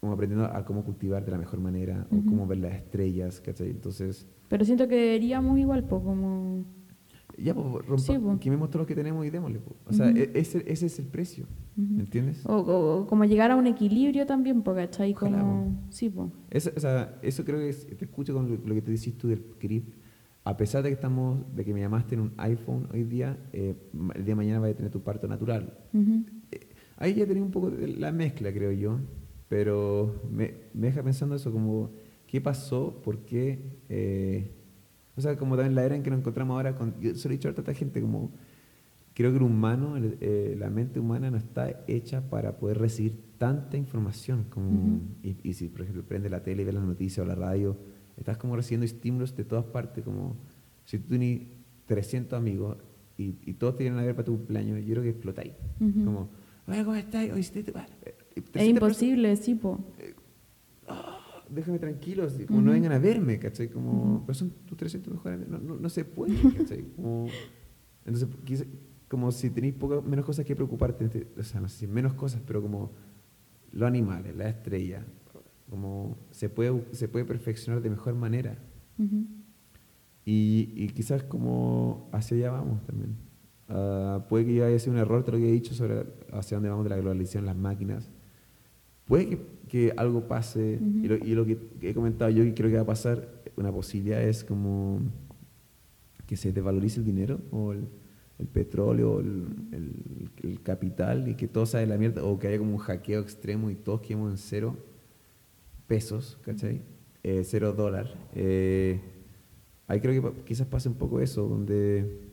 como aprendiendo a cómo cultivar de la mejor manera o cómo ver las estrellas, ¿cachai? Entonces, Pero siento que deberíamos igual, po, como... ya, pues, rompa, Sí, pues. quememos todo lo que tenemos y démosle. pues. O sea, e- ese, ese es el precio. ¿me entiendes? O, o- o como llegar a un equilibrio también, po, ¿cachai? Ojalá, Como... Sí, po. Eso, o sea, eso creo que es- te escucho con lo, lo que te decís tú del grip. A pesar de que estamos, de que me llamaste en un iPhone hoy día, eh, el día de mañana vas a tener tu parto natural. Eh, Ahí ya tenía un poco de la mezcla, creo yo, pero me, me deja pensando eso, como, ¿qué pasó? ¿Por qué? Eh, o sea, como también la era en que nos encontramos ahora, con, yo se lo he dicho a tanta gente, como, creo que el humano, eh, la mente humana no está hecha para poder recibir tanta información, como, y, y, si, por ejemplo, prende la tele y ve las noticias o la radio, estás como recibiendo estímulos de todas partes, como, si tú tienes 300 amigos y, y todos te vienen a ver para tu cumpleaños, yo creo que explotáis. Como, oye, ¿cómo estás? Te- eh, Es imposible, sí, po. "Ah, déjame tranquilo, así, como no vengan a verme, ¿cachai? Como, pero son tus 300 mejores amigos, no, no, no se puede, ¿cachai? Como, entonces, quizá- como si tenéis menos cosas que preocuparte, te- o sea, no sé si menos cosas, pero como los animales, la estrella, como se puede, se puede perfeccionar de mejor manera. Y quizás como hacia allá vamos también. Ah, puede que yo haya sido un error, te lo que he dicho sobre hacia dónde vamos de la globalización, las máquinas. Puede que, que algo pase, y, lo, y lo que he comentado yo que creo que va a pasar, una posibilidad es como que se desvalorice el dinero o el, el petróleo, o el, el- el capital, y que todo sale de la mierda, o que haya como un hackeo extremo y todos quedemos en cero pesos, ¿cachai? Eh, cero dólar. Eh, ahí creo que quizás pase un poco eso, donde...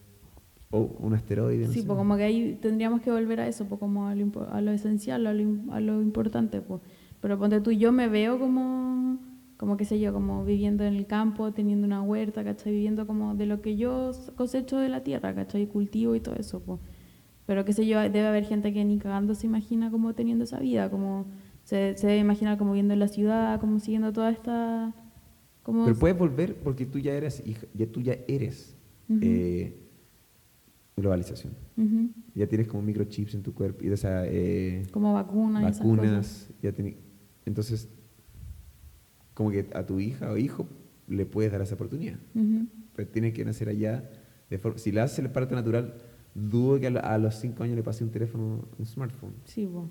O un asteroide. no Sí, sé. pues como que ahí tendríamos que volver a eso, pues como a lo, impo- a lo esencial, a lo, a lo importante, pues. Pero ponte tú, yo me veo como, como qué sé yo, como viviendo en el campo, teniendo una huerta, ¿cachai? Viviendo como de lo que yo cosecho de la tierra, ¿cachai? Cultivo y todo eso, pues. Pero qué sé yo, debe haber gente que ni cagando se imagina como teniendo esa vida, como se, se debe imaginar como viviendo en la ciudad, como siguiendo toda esta... Como, Pero puedes volver porque tú ya eres hija, ya tú ya eres eh, globalización. Ya tienes como microchips en tu cuerpo y o sea, eh, como vacunas vacunas. Ya entonces, como que a tu hija o hijo le puedes dar esa oportunidad. Pero tiene que nacer allá. De for- si le haces el parto natural, dudo que a, la- a los 5 años le pase un teléfono, un smartphone. Sí, pues.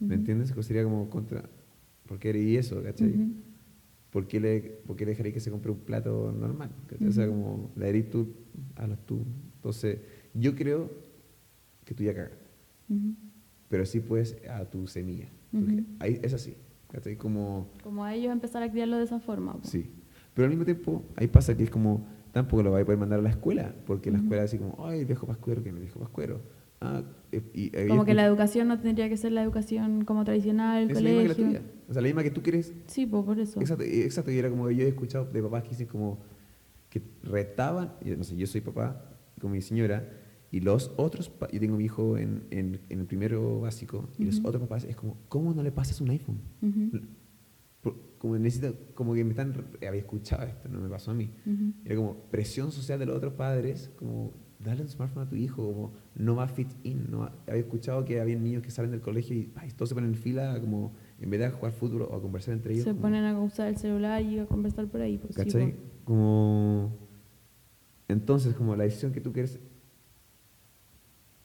¿Me entiendes? Sería como contra. ¿Por qué haría eso? ¿Cachai? ¿Por qué le, por qué le dejaría que se compre un plato normal? O sea, como la herí tú, hazlo tú. Entonces, yo creo que tú ya cagas, Ujú. pero sí puedes a tu semilla. Ge- ahí, es así, ¿cachai? Como, Como a ellos empezar a criarlo de esa forma. po. sí. Pero al mismo tiempo, ahí pasa que es como, tampoco lo vas a poder mandar a la escuela, porque la Ujú. escuela así como, ay, el viejo pascuero, que no viejo pascuero. Ah, eh, y, y- Como y- que la educación no tendría que ser la educación como tradicional, el es la misma que la colegio. tuya. O sea, la misma que tú quieres Sí, pues por eso. Exacto, exacto, y era como yo he escuchado de papás que dicen como que retaban, y no sé, yo soy papá con mi señora, y los otros, yo tengo mi hijo en, en, en el primero básico, y los otros papás es como, ¿cómo no le pasas un iPhone? Ujú, Por- como necesito, como que me están, había escuchado esto, no me pasó a mí. Era como presión social de los otros padres, como dale un smartphone a tu hijo, como no va a fit in. No va- había escuchado que había niños que salen del colegio y ay, todos se ponen en fila, como en vez de jugar fútbol o a conversar entre ellos. Se como- ponen a usar el celular y a conversar por ahí. Pues, sí, ¿Cachai? po. Como. Entonces, como la decisión que tú quieres.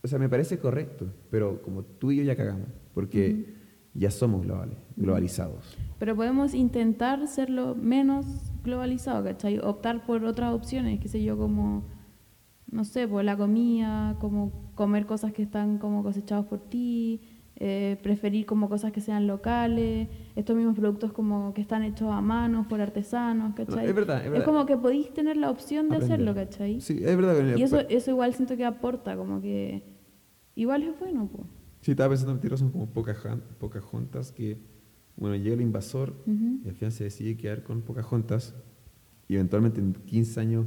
O sea, me parece correcto, pero como tú y yo ya cagamos, porque ya somos globales, globalizados. Pero podemos intentar serlo menos globalizado, ¿cachai? Optar por otras opciones, qué sé yo, como, no sé, por la comida, como comer cosas que están como cosechados por ti, eh, preferir como cosas que sean locales, estos mismos productos como que están hechos a mano por artesanos, ¿cachai? es verdad, es verdad. como que podéis tener la opción de Aprender. hacerlo, ¿cachai? Sí, es verdad. que- Y eso, eso igual siento que aporta, como que igual es bueno, pues. Sí, estaba pensando en son como pocas, pocas juntas que, bueno, llega el invasor y al final se decide quedar con pocas juntas y eventualmente en 15 años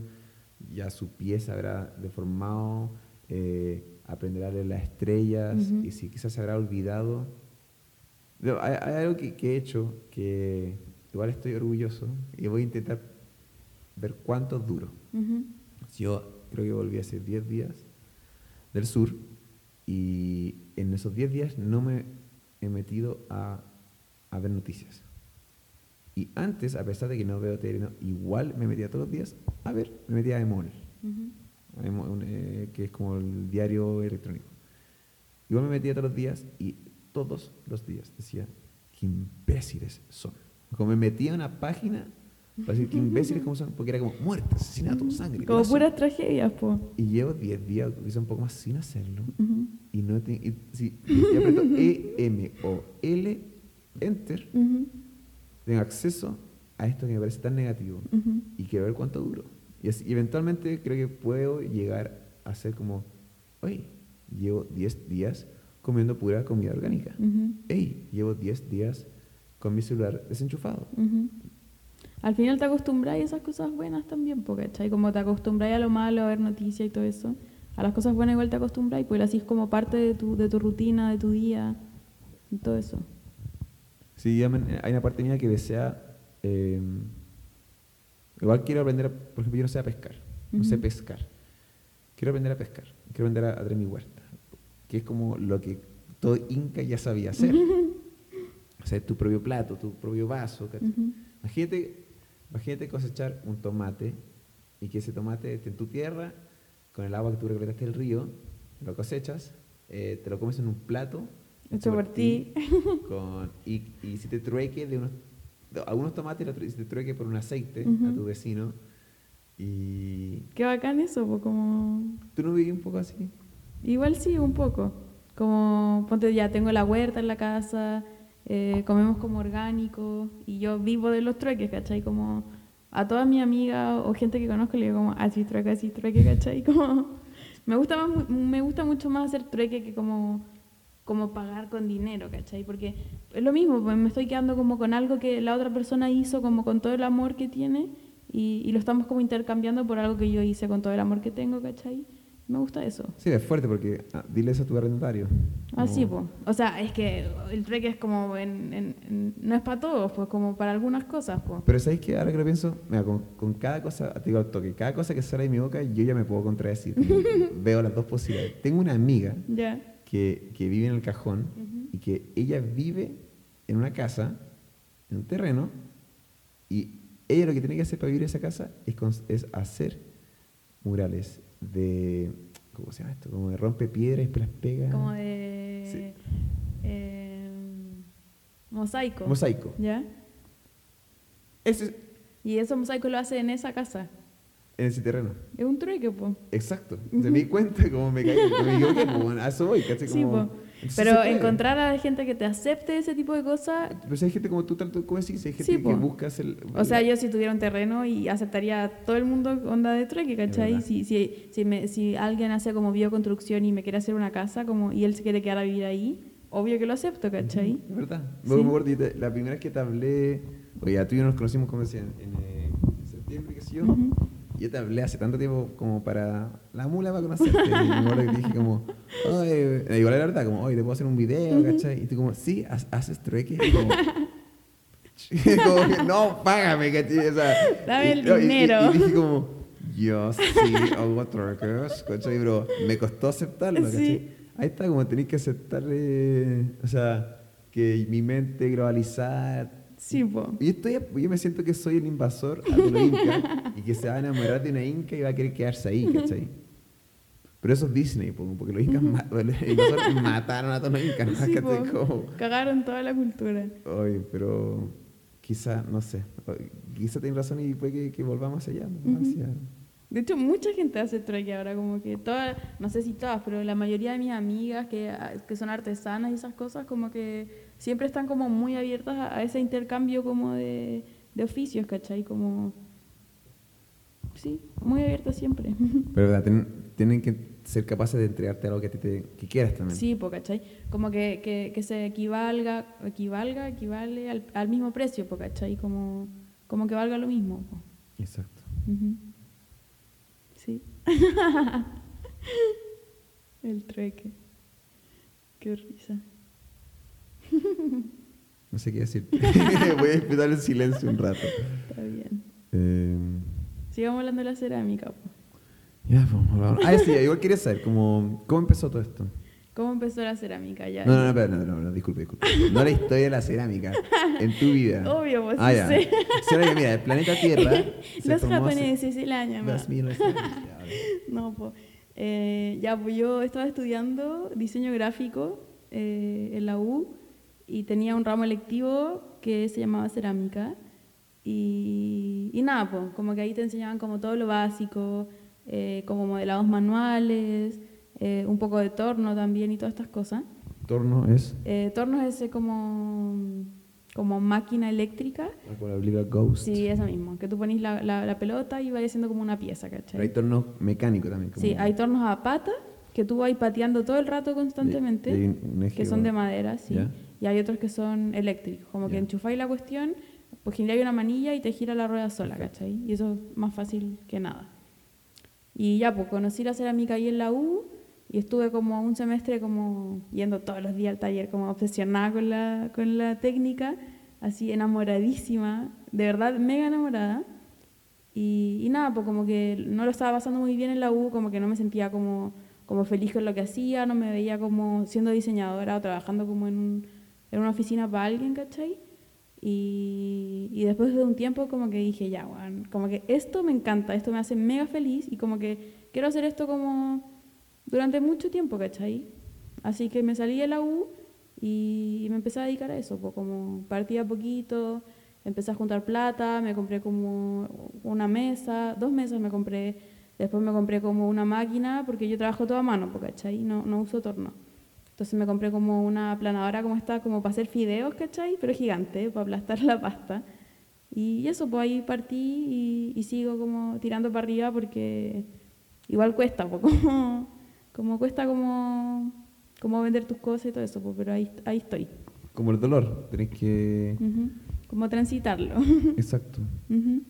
ya su pieza habrá deformado, eh, aprenderá a leer las estrellas y si quizás se habrá olvidado. No, hay, hay algo que, que he hecho que igual estoy orgulloso y voy a intentar ver cuánto duro. Yo creo que volví hace 10 días del sur y en esos 10 días no me he metido a, a ver noticias. Y antes, a pesar de que no veo tele, no, igual me metía todos los días a ver, me metía a Emol, que es como el diario electrónico. Igual me metía todos los días y todos los días decía, qué imbéciles son. Como me metía a una página para decir qué imbéciles como son, porque era como muerte, asesinato, sangre. Como violación". puras tragedias, pues. Y llevo 10 días, quizá un poco más, sin hacerlo. Ujú. y no te, y, si y aprieto E, M o L, Enter, tengo acceso a esto que me parece tan negativo y quiero ver cuánto duro. Y, y eventualmente creo que puedo llegar a ser como, oye, llevo 10 días comiendo pura comida orgánica. Hey, llevo 10 días con mi celular desenchufado. Al final te acostumbras a esas cosas buenas también, porque ¿cachai? Como te acostumbras a lo malo, a ver noticias y todo eso. A las cosas buenas igual te acostumbras, pues así es como parte de tu, de tu rutina, de tu día, y todo eso. Sí, hay una parte mía que desea. eh, igual quiero aprender, a- por ejemplo, yo no sé a pescar. No sé pescar. Quiero aprender a pescar. Quiero aprender a, a tener mi huerta. Que es como lo que todo Inca ya sabía hacer. O sea, tu propio plato, tu propio vaso. Imagínate, imagínate cosechar un tomate y que ese tomate esté en tu tierra, con el agua que tú recolectaste del río, lo cosechas, eh, te lo comes en un plato. Hecho por ti. con, y, y si te trueque de unos, algunos tomates, lo tru- si te trueque por un aceite a tu vecino, y Qué bacán eso, pues como... tú no vivías un poco así. Igual sí, un poco. Como, ponte ya, tengo la huerta en la casa, eh, comemos como orgánico y yo vivo de los trueques, ¿cachai? Como a todas mis amigas o gente que conozco le digo como, así trueque, así trueque, ¿cachai? Como, me gusta, más, me gusta mucho más hacer trueque que como, como pagar con dinero, ¿cachai? Porque es lo mismo, pues me estoy quedando como con algo que la otra persona hizo, como con todo el amor que tiene y, y lo estamos como intercambiando por algo que yo hice con todo el amor que tengo, ¿cachai? Me gusta eso. Sí, es fuerte porque ah, dile eso a tu arrendatario. Ah, sí, pues. O sea, es que el trueque es como, en, en- en- no es para todos, pues como para algunas cosas, pues. Pero ¿sabéis que ahora que lo pienso? Mira, con, con cada cosa, te digo al toque, cada cosa que sale de mi boca, yo ya me puedo contradecir. Veo las dos posibilidades. Tengo una amiga Ya. Que, que vive en el cajón y que ella vive en una casa, en un terreno, y ella lo que tiene que hacer para vivir en esa casa es, es hacer murales de, ¿cómo se llama esto? Como de rompe piedras las pega. Como de... eh, mosaico. Mosaico. ¿Ya? Ese Y ese mosaico lo hace en esa casa. En ese terreno. Es un trueque, pues. Exacto. Se me di cuenta como me caí, me equivoqué, pues, bueno, a eso voy, ¿cachai? Sí, Como- po. Pero encontrar a gente que te acepte ese tipo de cosas... Pero si hay gente como tú, tanto como decís, hay gente Sí, que po. busca hacer... O sea, yo si tuviera un terreno y aceptaría a todo el mundo onda de trueque, ¿cachai? Si, si, si, me- si alguien hace como bioconstrucción y me quiere hacer una casa como, y él se quiere quedar a vivir ahí, obvio que lo acepto, ¿cachai? Es verdad. Sí. Te- la primera vez que te hablé, oye, tú y yo nos conocimos, como decía, en, eh, en septiembre, qué sé yo. Ujú. Yo te hablé hace tanto tiempo como para la mula para conocerte. y me acuerdo que te dije como, oye, eh, igual la verdad, como, oye, te puedo hacer un video, ¿cachai? Y tú como, sí, ¿ha- haces trueque. Y como, como que, no, págame, ¿cachai? O sea, Dame y- el no, y- y- dinero. Y, dije como, yo sí hago trueques, ¿cachai? Pero me costó aceptarlo, Sí. ¿cachai? Ahí está, como tenéis que aceptar, eh, o sea, que mi mente globalizada Sí, po. y estoy, yo me siento que soy el invasor a los incas y que se va a enamorar de una inca y va a querer quedarse ahí, ¿cachai? Pero eso es Disney, po, porque los incas ma- los invasores mataron a todos los incas. Sí, Cagaron toda la cultura. oye, pero quizá, no sé, quizá tiene razón y puede que, que volvamos allá, ¿no? Ujú. Hacia- De hecho, mucha gente hace trueque ahora, como que todas, no sé si todas, pero la mayoría de mis amigas que, ah, que son artesanas y esas cosas, como que siempre están como muy abiertas a, a ese intercambio como de, de oficios, ¿cachai? Como, sí, muy abiertas siempre. Pero verdad, tienen, tienen que ser capaces de entregarte algo que te que quieras también. Sí, po, ¿cachai? Como que, que, que se equivalga, equivalga, equivale al, al mismo precio, po, ¿cachai? Como, como que valga lo mismo. po. Exacto. Ujú. Sí. El trueque. Qué risa. No sé qué decir. Voy a disfrutar el silencio un rato. Está bien. Eh, Sigamos hablando de la cerámica. ya, pues. Ah, sí, igual quería saber, como, ¿cómo empezó todo esto? ¿Cómo empezó la cerámica? Ya. No, no, no, no, no, no, disculpe, disculpe. No la historia de la cerámica en tu vida. Obvio, pues, ah, sí ya. Solo que mira, el planeta Tierra. Los japoneses, el año. vale. No, pues. Eh, ya, pues yo estaba estudiando diseño gráfico eh, en la U y tenía un ramo electivo que se llamaba cerámica. Y, y nada, pues, como que ahí te enseñaban como todo lo básico, eh, como modelados manuales, eh, un poco de torno también y todas estas cosas. ¿Torno es? Eh, torno es ese como, como máquina eléctrica. Ah, Como la película Ghost. Sí, eso mismo, que tú ponís la, la, la pelota y va haciendo como una pieza, Pero ¿cachai? hay torno mecánico también. como- Sí, hay tornos a pata que tú vas pateando todo el rato de- constantemente, de eje que son de madera, sí. ¿Ya? Y hay otros que son eléctricos, como que Ya. enchufáis la cuestión, pues generáis una manilla y te gira la rueda sola, ¿cachai? Y eso es más fácil que nada. Y ya, pues conocí la cerámica ahí en la U y estuve como un semestre como yendo todos los días al taller, como obsesionada con la, con la técnica, así enamoradísima, de verdad mega enamorada. Y, y nada, pues como que no lo estaba pasando muy bien en la U, como que no me sentía como, como feliz con lo que hacía, no me veía como siendo diseñadora o trabajando como en, un- en una oficina para alguien, ¿cachai? Y, y después de un tiempo como que dije, ya, weón, como que esto me encanta, esto me hace mega feliz y como que quiero hacer esto como durante mucho tiempo, ¿cachai? Así que me salí de la U y me empecé a dedicar a eso, pues como partí a poquito, empecé a juntar plata, me compré como una mesa, dos mesas me compré, después me compré como una máquina, porque yo trabajo todo a mano, ¿cachai? No, no uso torno. Entonces me compré como una planadora como esta, como para hacer fideos, ¿cachai? Pero gigante, para aplastar la pasta. Y eso, pues ahí partí y, y sigo como tirando para arriba porque igual cuesta, pues, como, como cuesta como, como vender tus cosas y todo eso, pues, pero ahí, ahí estoy. Como el dolor, tenés que... Ujú. Como transitarlo. Exacto. Ujú.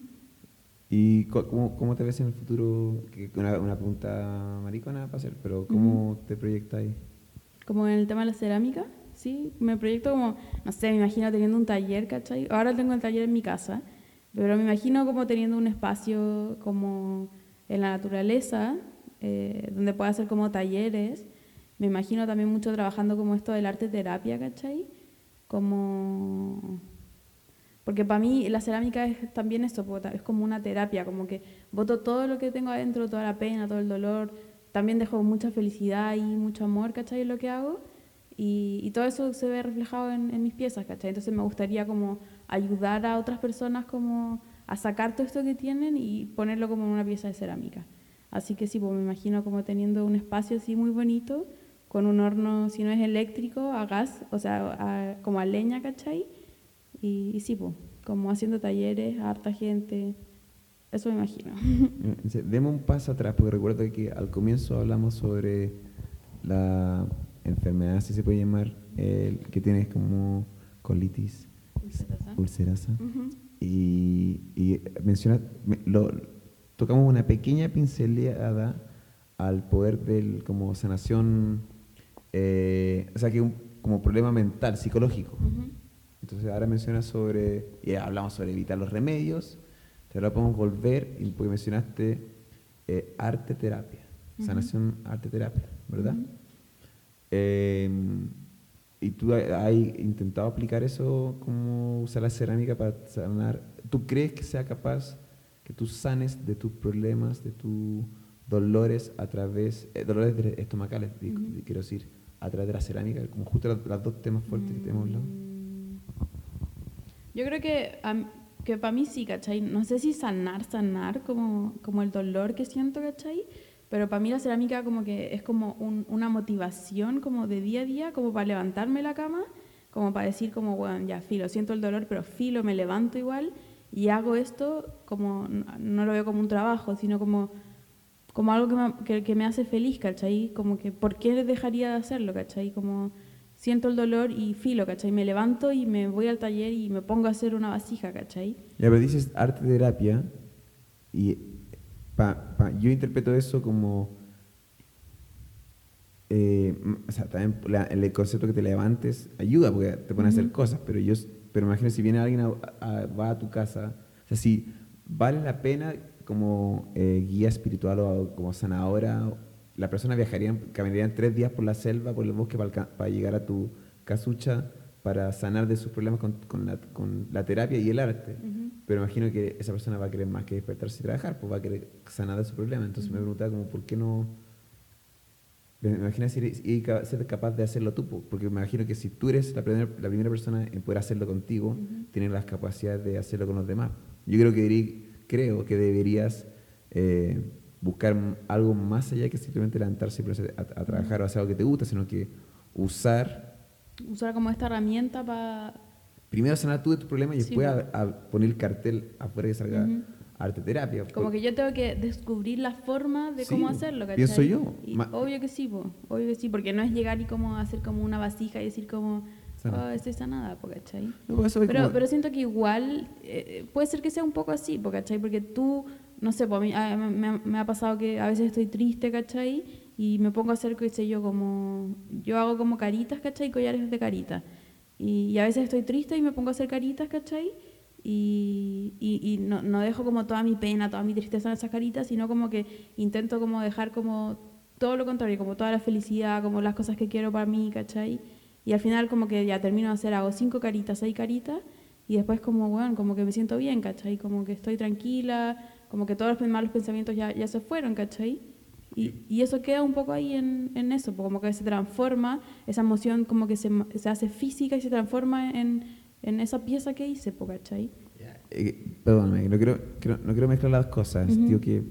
¿Y co- cómo, cómo te ves en el futuro? Una, una pregunta maricona para hacer, pero ¿cómo te proyectas ahí? Como en el tema de la cerámica, sí, me proyecto como, no sé, me imagino teniendo un taller, ¿cachai? Ahora tengo el taller en mi casa, pero me imagino como teniendo un espacio como en la naturaleza, eh, donde pueda hacer como talleres. Me imagino también mucho trabajando como esto del arte terapia, ¿cachai? Como... Porque para mí la cerámica es también esto, po, es como una terapia, como que boto todo lo que tengo adentro, toda la pena, todo el dolor, también dejo mucha felicidad y mucho amor, ¿cachai? En lo que hago. Y, todo eso se ve reflejado en, en mis piezas, ¿cachai? Entonces me gustaría como ayudar a otras personas como a sacar todo esto que tienen y ponerlo como en una pieza de cerámica. Así que sí, pues me imagino como teniendo un espacio así muy bonito, con un horno, si no es eléctrico, a gas, o sea, a- como a leña, ¿cachai? Y, y sí, pues, como haciendo talleres a harta gente, eso me imagino. Dice, Demos un paso atrás, porque recuerdo que al comienzo hablamos sobre la enfermedad, si se puede llamar, el que tienes como colitis ulcerosa. Ujú. Y, y menciona, me- lo, tocamos una pequeña pincelada al poder del como sanación, eh, o sea, que un como problema mental, psicológico. Ujú. Entonces ahora menciona sobre, y hablamos sobre evitar los remedios, ahora podemos volver, y porque mencionaste eh, arte terapia, sanación arte terapia, ¿verdad? Eh, ¿Y tú ha- has intentado aplicar eso, como usar la cerámica para sanar? ¿Tú crees que sea capaz que tú sanes de tus problemas, de tus dolores a través, eh, dolores estomacales, quiero decir, a través de la cerámica, como justo las dos temas fuertes que hemos hablado? Mm, Yo creo que, am- que para mí sí, ¿cachai? No sé si sanar, sanar, como, como el dolor que siento, ¿cachai? Pero para mí la cerámica como que es como un- una motivación como de día a día, como para levantarme la cama, como para decir como, bueno, ya filo, siento el dolor, pero filo, me levanto igual y hago esto como, no lo veo como un trabajo, sino como, como algo que me, que, que me hace feliz, ¿cachai? Como que, ¿por qué dejaría de hacerlo, ¿cachai? Como siento el dolor y filo, ¿cachai? Me levanto y me voy al taller y me pongo a hacer una vasija, ¿cachai? Ya, pero dices arte terapia y pa- pa- yo interpreto eso como, eh, o sea, también la- el concepto que te levantes ayuda porque te pone a hacer cosas, pero yo, pero imagino si viene alguien a, a- va a tu casa, o sea, si vale la pena como eh, guía espiritual o como sanadora, la persona viajaría, caminaría tres días por la selva, por el bosque para, llegar a tu casucha para sanar de sus problemas con, con la, con la terapia y el arte. Pero imagino que esa persona va a querer más que despertarse y trabajar, pues va a querer sanar de su problema. Entonces me preguntaba como, ¿por qué no...? Me imagino ser capaz de hacerlo tú, po, porque me imagino que si tú eres la primera, la primera persona en poder hacerlo contigo, tienes las capacidades de hacerlo con los demás. Yo creo que, creo que deberías eh, buscar algo más allá que simplemente levantarse a, a trabajar o hacer algo que te gusta, sino que usar... Usar como esta herramienta para... Primero sanar tú de tu problema y después a, poner el cartel afuera que salga arte terapia. Como que yo tengo que descubrir la forma de cómo hacerlo, ¿cachai? Pienso yo. obvio que sí, obvio que sí, porque no es llegar y como hacer como una vasija y decir como, oh, estoy sanada, ¿cachai? pero, pero siento que igual eh, puede ser que sea un poco así, ¿cachai? Porque tú, no sé, pues mí, me, me, ha pasado que a veces estoy triste, ¿cachai? Y me pongo a hacer, qué sé yo, como, yo hago como caritas, ¿cachai? Collares de caritas. Y, y a veces estoy triste y me pongo a hacer caritas, ¿cachai? y, y, no, no, dejo como toda mi pena, toda mi tristeza en esas caritas, sino como que intento como dejar como todo lo contrario, como toda la felicidad, como las cosas que quiero para mí, ¿cachai? Y al final como que ya termino de hacer, hago cinco caritas, seis caritas, y después como, bueno, como que me siento bien, ¿cachai? Como que estoy tranquila, como que todos los malos pensamientos ya, ya se fueron, ¿cachai? Y, y, eso queda un poco ahí en, en eso, como que se transforma, esa emoción como que se, se hace física y se transforma en en esa pieza que hice, ¿cachai? Eh, perdóname, no quiero, no quiero mezclar las cosas. Digo que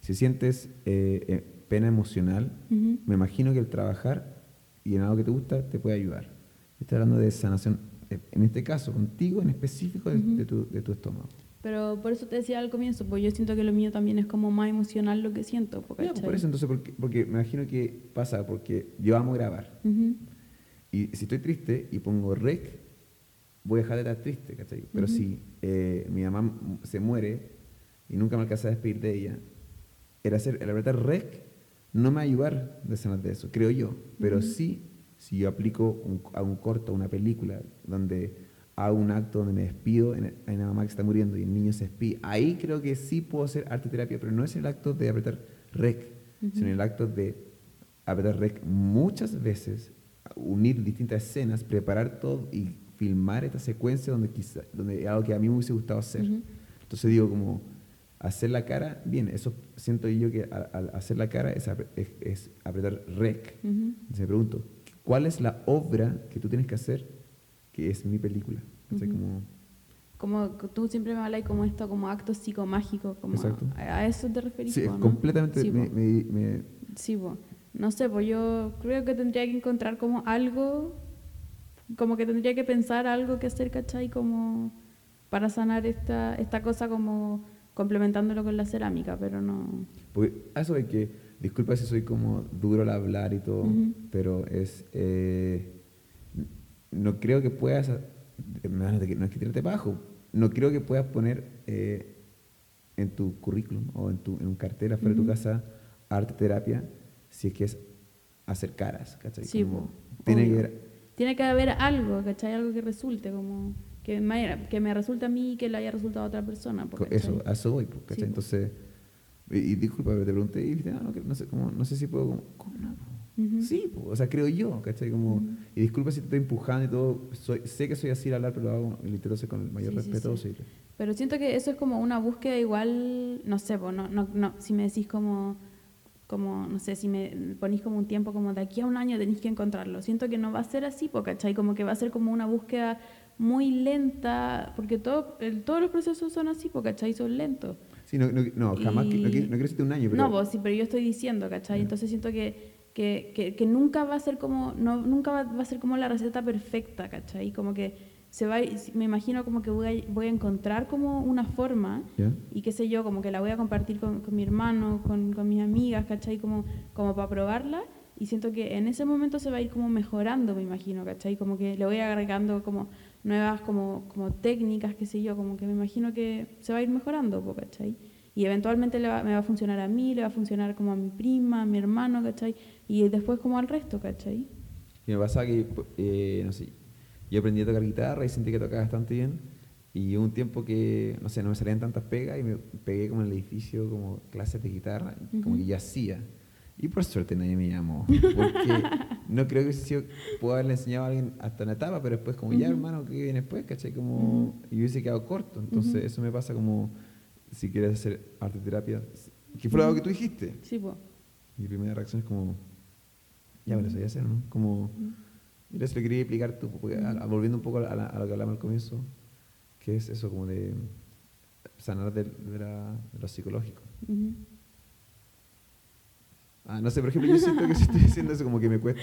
si sientes eh, eh, pena emocional, me imagino que el trabajar y en algo que te gusta te puede ayudar. Estoy hablando de sanación, en este caso, contigo en específico de, tu, de tu estómago. Pero por eso te decía al comienzo, pues yo siento que lo mío también es como más emocional lo que siento. Pues, por eso, entonces, porque, porque, me imagino que pasa, porque yo amo grabar. Y si estoy triste y pongo rec, voy a dejar de estar triste, ¿cachai? Pero si eh, mi mamá se muere y nunca me alcanza a despedir de ella, el, hacer, el apretar rec no me va a ayudar de sanar de eso, creo yo. Pero sí, si yo aplico un, a un corto, una película, donde hago un acto donde me despido, hay una mamá que está muriendo y el niño se despide, ahí creo que sí puedo hacer arte terapia, pero no es el acto de apretar rec, sino el acto de apretar rec muchas veces, unir distintas escenas, preparar todo y filmar esta secuencia donde quizá, donde algo que a mí me hubiese gustado hacer. Entonces digo como hacer la cara, bien, eso siento yo que al, hacer la cara es, es, apretar rec. Entonces me pregunto, ¿cuál es la obra que tú tienes que hacer que es mi película? Como, como tú siempre me hablas como esto, como acto psicomágico, como a, eso te referís. Sí, completamente. Sí, me, me, sí no sé, pues yo creo que tendría que encontrar como algo como que tendría que pensar algo que hacer, ¿cachai? Como para sanar esta, esta cosa como complementándolo con la cerámica, pero no... Porque eso de que, disculpa si soy como duro al hablar y todo, pero es... Eh, no creo que puedas... No es que tirarte bajo, no creo que puedas poner eh, en tu currículum o en, tu, en un cartel afuera de tu casa arte terapia si es que es hacer caras, ¿cachai? Sí, tiene que tiene que haber algo, ¿cachai? Algo que resulte, como que me, que me resulte a mí y que le haya resultado a otra persona. Eso, a eso voy, ¿cachai? Entonces, y, disculpa, pero te pregunté y dijiste, ah, no, no, sé, como, no sé si puedo, como, ¿cómo no? Sí, o sea, creo yo, ¿cachai? Como, Y disculpa si te estoy empujando y todo, soy, sé que soy así al hablar, pero lo hago, intento hacer con el mayor respeto posible. Pero siento que eso es como una búsqueda igual, no sé, no, no, no, si me decís como como, no sé, si me ponís como un tiempo, como de aquí a un año tenéis que encontrarlo. Siento que no va a ser así, ¿cachai? Como que va a ser como una búsqueda muy lenta, porque todo, todos los procesos son así, ¿cachai? Son lentos. Sí, no, no, jamás, no, quiero decirte un año, pero... No, vos, sí, pero yo estoy diciendo, ¿cachai? Entonces siento que, que, que, que, nunca va a ser como, no, nunca va, va a ser como la receta perfecta, ¿cachai? Como que se va, me imagino como que voy a, voy a encontrar como una forma y qué sé yo, como que la voy a compartir con, con mi hermano, con, con, mis amigas, ¿cachai? Como, como para probarla y siento que en ese momento se va a ir como mejorando, me imagino, ¿cachai? Como que le voy agregando como nuevas como, como técnicas, qué sé yo, como que me imagino que se va a ir mejorando, ¿cachai? Y eventualmente le va, me va a funcionar a mí, le va a funcionar como a mi prima, a mi hermano, ¿cachai? Y después como al resto, ¿cachai? Y me pasa que, eh, no sé, yo aprendí a tocar guitarra y sentí que tocaba bastante bien. Y un tiempo que, no sé, no me salían tantas pegas y me pegué como en el edificio, como clases de guitarra, como que ya hacía. Y por suerte nadie me llamó. Porque no creo que si puedo haberle enseñado a alguien hasta una etapa, pero después, como ya hermano, ¿qué viene después? ¿Cachai? Como, Y hubiese quedado corto. Entonces, eso me pasa como si quieres hacer arte terapia. ¿Qué fue algo que tú dijiste? Sí, pues. Mi primera reacción es como, ya me lo sabía hacer, ¿no? Como. Mira, se lo quería explicar tú, volviendo un poco a, lo que hablamos al comienzo, que es eso como de sanar de, lo psicológico. Ah, no sé, por ejemplo, yo siento que si estoy haciendo eso como que me cuesta.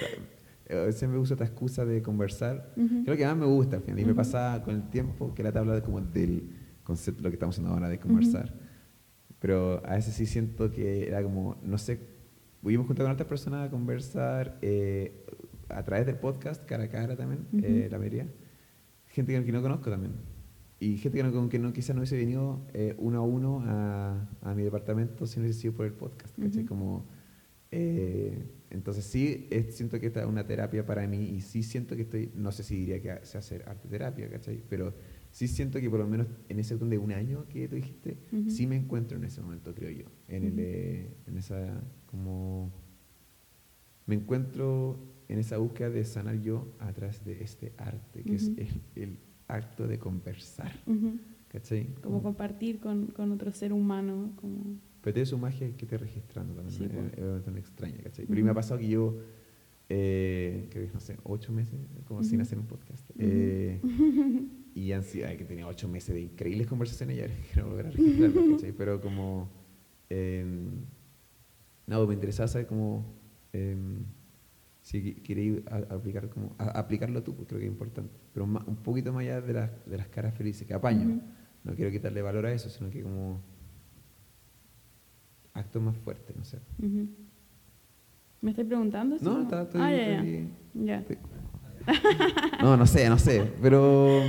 A veces me uso esta excusa de conversar. Ujú. Creo que más me gusta al final. Y me pasaba con el tiempo que la tabla de como del concepto lo que estamos haciendo ahora de conversar. Pero a veces sí siento que era como, no sé, pudimos juntar con otras personas a conversar eh, a través del podcast, cara a cara también, eh, la mayoría. Gente que, que no conozco también. Y gente que, no, con que no, quizás no hubiese venido eh, uno a uno a, a mi departamento si no hubiese sido por el podcast. ¿cachai? Ujú. Como, eh, entonces sí, es- siento que esta es una terapia para mí y sí siento que estoy, no sé si diría que sea hacer arte terapia, ¿cachai? Pero sí siento que por lo menos en ese de un año que tú dijiste, Ujú. sí me encuentro en ese momento, creo yo. En, el, Ujú. eh, en esa, como, me encuentro en esa búsqueda de sanar yo a través de este arte, que es Ujú. el, el acto de conversar. ¿cachai? Como compartir con, con otro ser humano. Como... Pero tiene su magia que te registrando también. Sí, es- po. es bastante extraña, ¿cachai? Pero me ha pasado que yo, eh, creo que no sé, ocho meses como sin hacer un podcast. Eh, y ansiedad, que tenía ocho meses de increíbles conversaciones y ahora quiero volver a ¿cachai? Pero como. Eh, no, me interesaba saber cómo. eh, si queréis aplicar como, a- aplicarlo tú, pues creo que es importante. Pero un poquito más allá de las, de las caras felices, que apaño. No quiero quitarle valor a eso, sino que como actos más fuertes, no sé. ¿Me estoy preguntando? eso? No, está, estoy, Ah, ya, ya. estoy- Ya. estoy- No, no sé, no sé, pero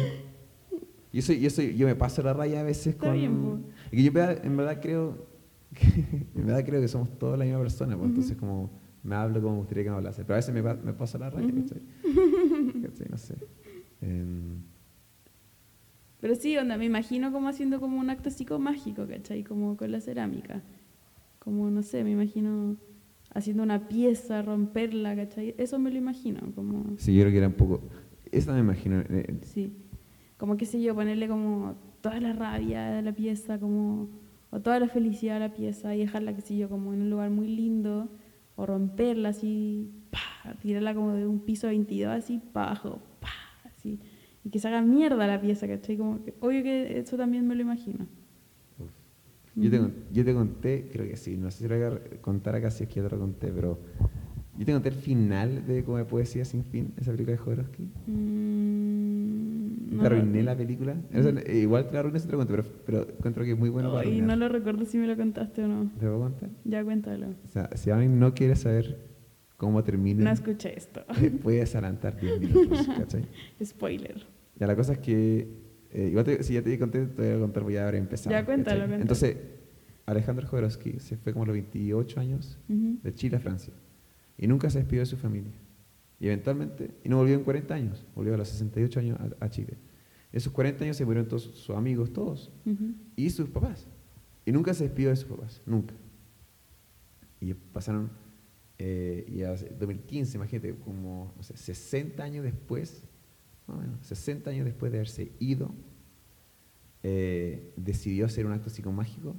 yo soy, yo soy, yo me paso la raya a veces Está con. bien, po. y yo en verdad, creo, que, en verdad creo que somos todos la misma persona, pues, Ujú. entonces como me hablo como me gustaría que me hablase, pero a veces me, me paso la raya, Ujú. ¿cachai? ¿Cachai? No sé. Em, Pero sí, onda, me imagino como haciendo como un acto psicomágico, ¿cachai? Como con la cerámica. Como, no sé, me imagino haciendo una pieza, romperla, ¿cachai? Eso me lo imagino, como... sí, yo creo que era un poco. Esta me imagino. eh, Sí. Como, qué sé yo, ponerle como toda la rabia de la pieza, como... O toda la felicidad a la pieza y dejarla, qué sé yo, como en un lugar muy lindo. O romperla así, pa, tirarla como de un piso 22 así, pa abajo, pa, así. Y que se haga mierda la pieza, ¿cachai? Como que, obvio que eso también me lo imagino. Yo, te, yo te conté, creo que sí, no sé si lo voy a contar acá si es que ya te lo conté, pero yo te conté el final de Como de Poesía Sin Fin, esa película de Jodorowsky. Mm, te no lo- arruiné la película. O sea, igual te la arruiné si te lo conté, pero, pero encuentro que es muy bueno para Ay, arruinar. no lo recuerdo si me lo contaste o no. ¿Te puedo contar? Ya cuéntalo. O sea, si alguien no quiere saber cómo termina, No escuché esto. puedes adelantar 10 minutos, ¿cachai? Spoiler. Ya, la cosa es que, eh, igual te- si ya te conté, te voy a contar, voy a haber empezado. Ya, cuéntalo, cuéntalo. Entonces, Alejandro Jodorowsky se fue como a los 28 años de Chile a Francia y nunca se despidió de su familia. Y eventualmente, y no volvió en 40 años, volvió a los 68 años a, a Chile. Esos 40 años se murieron todos sus amigos, todos, Ujú. y sus papás. Y nunca se despidió de sus papás, nunca. Y pasaron, eh, y a 2015, imagínate, como no sé, 60 años después, más o menos, 60 años después de haberse ido, eh, decidió hacer un acto psicomágico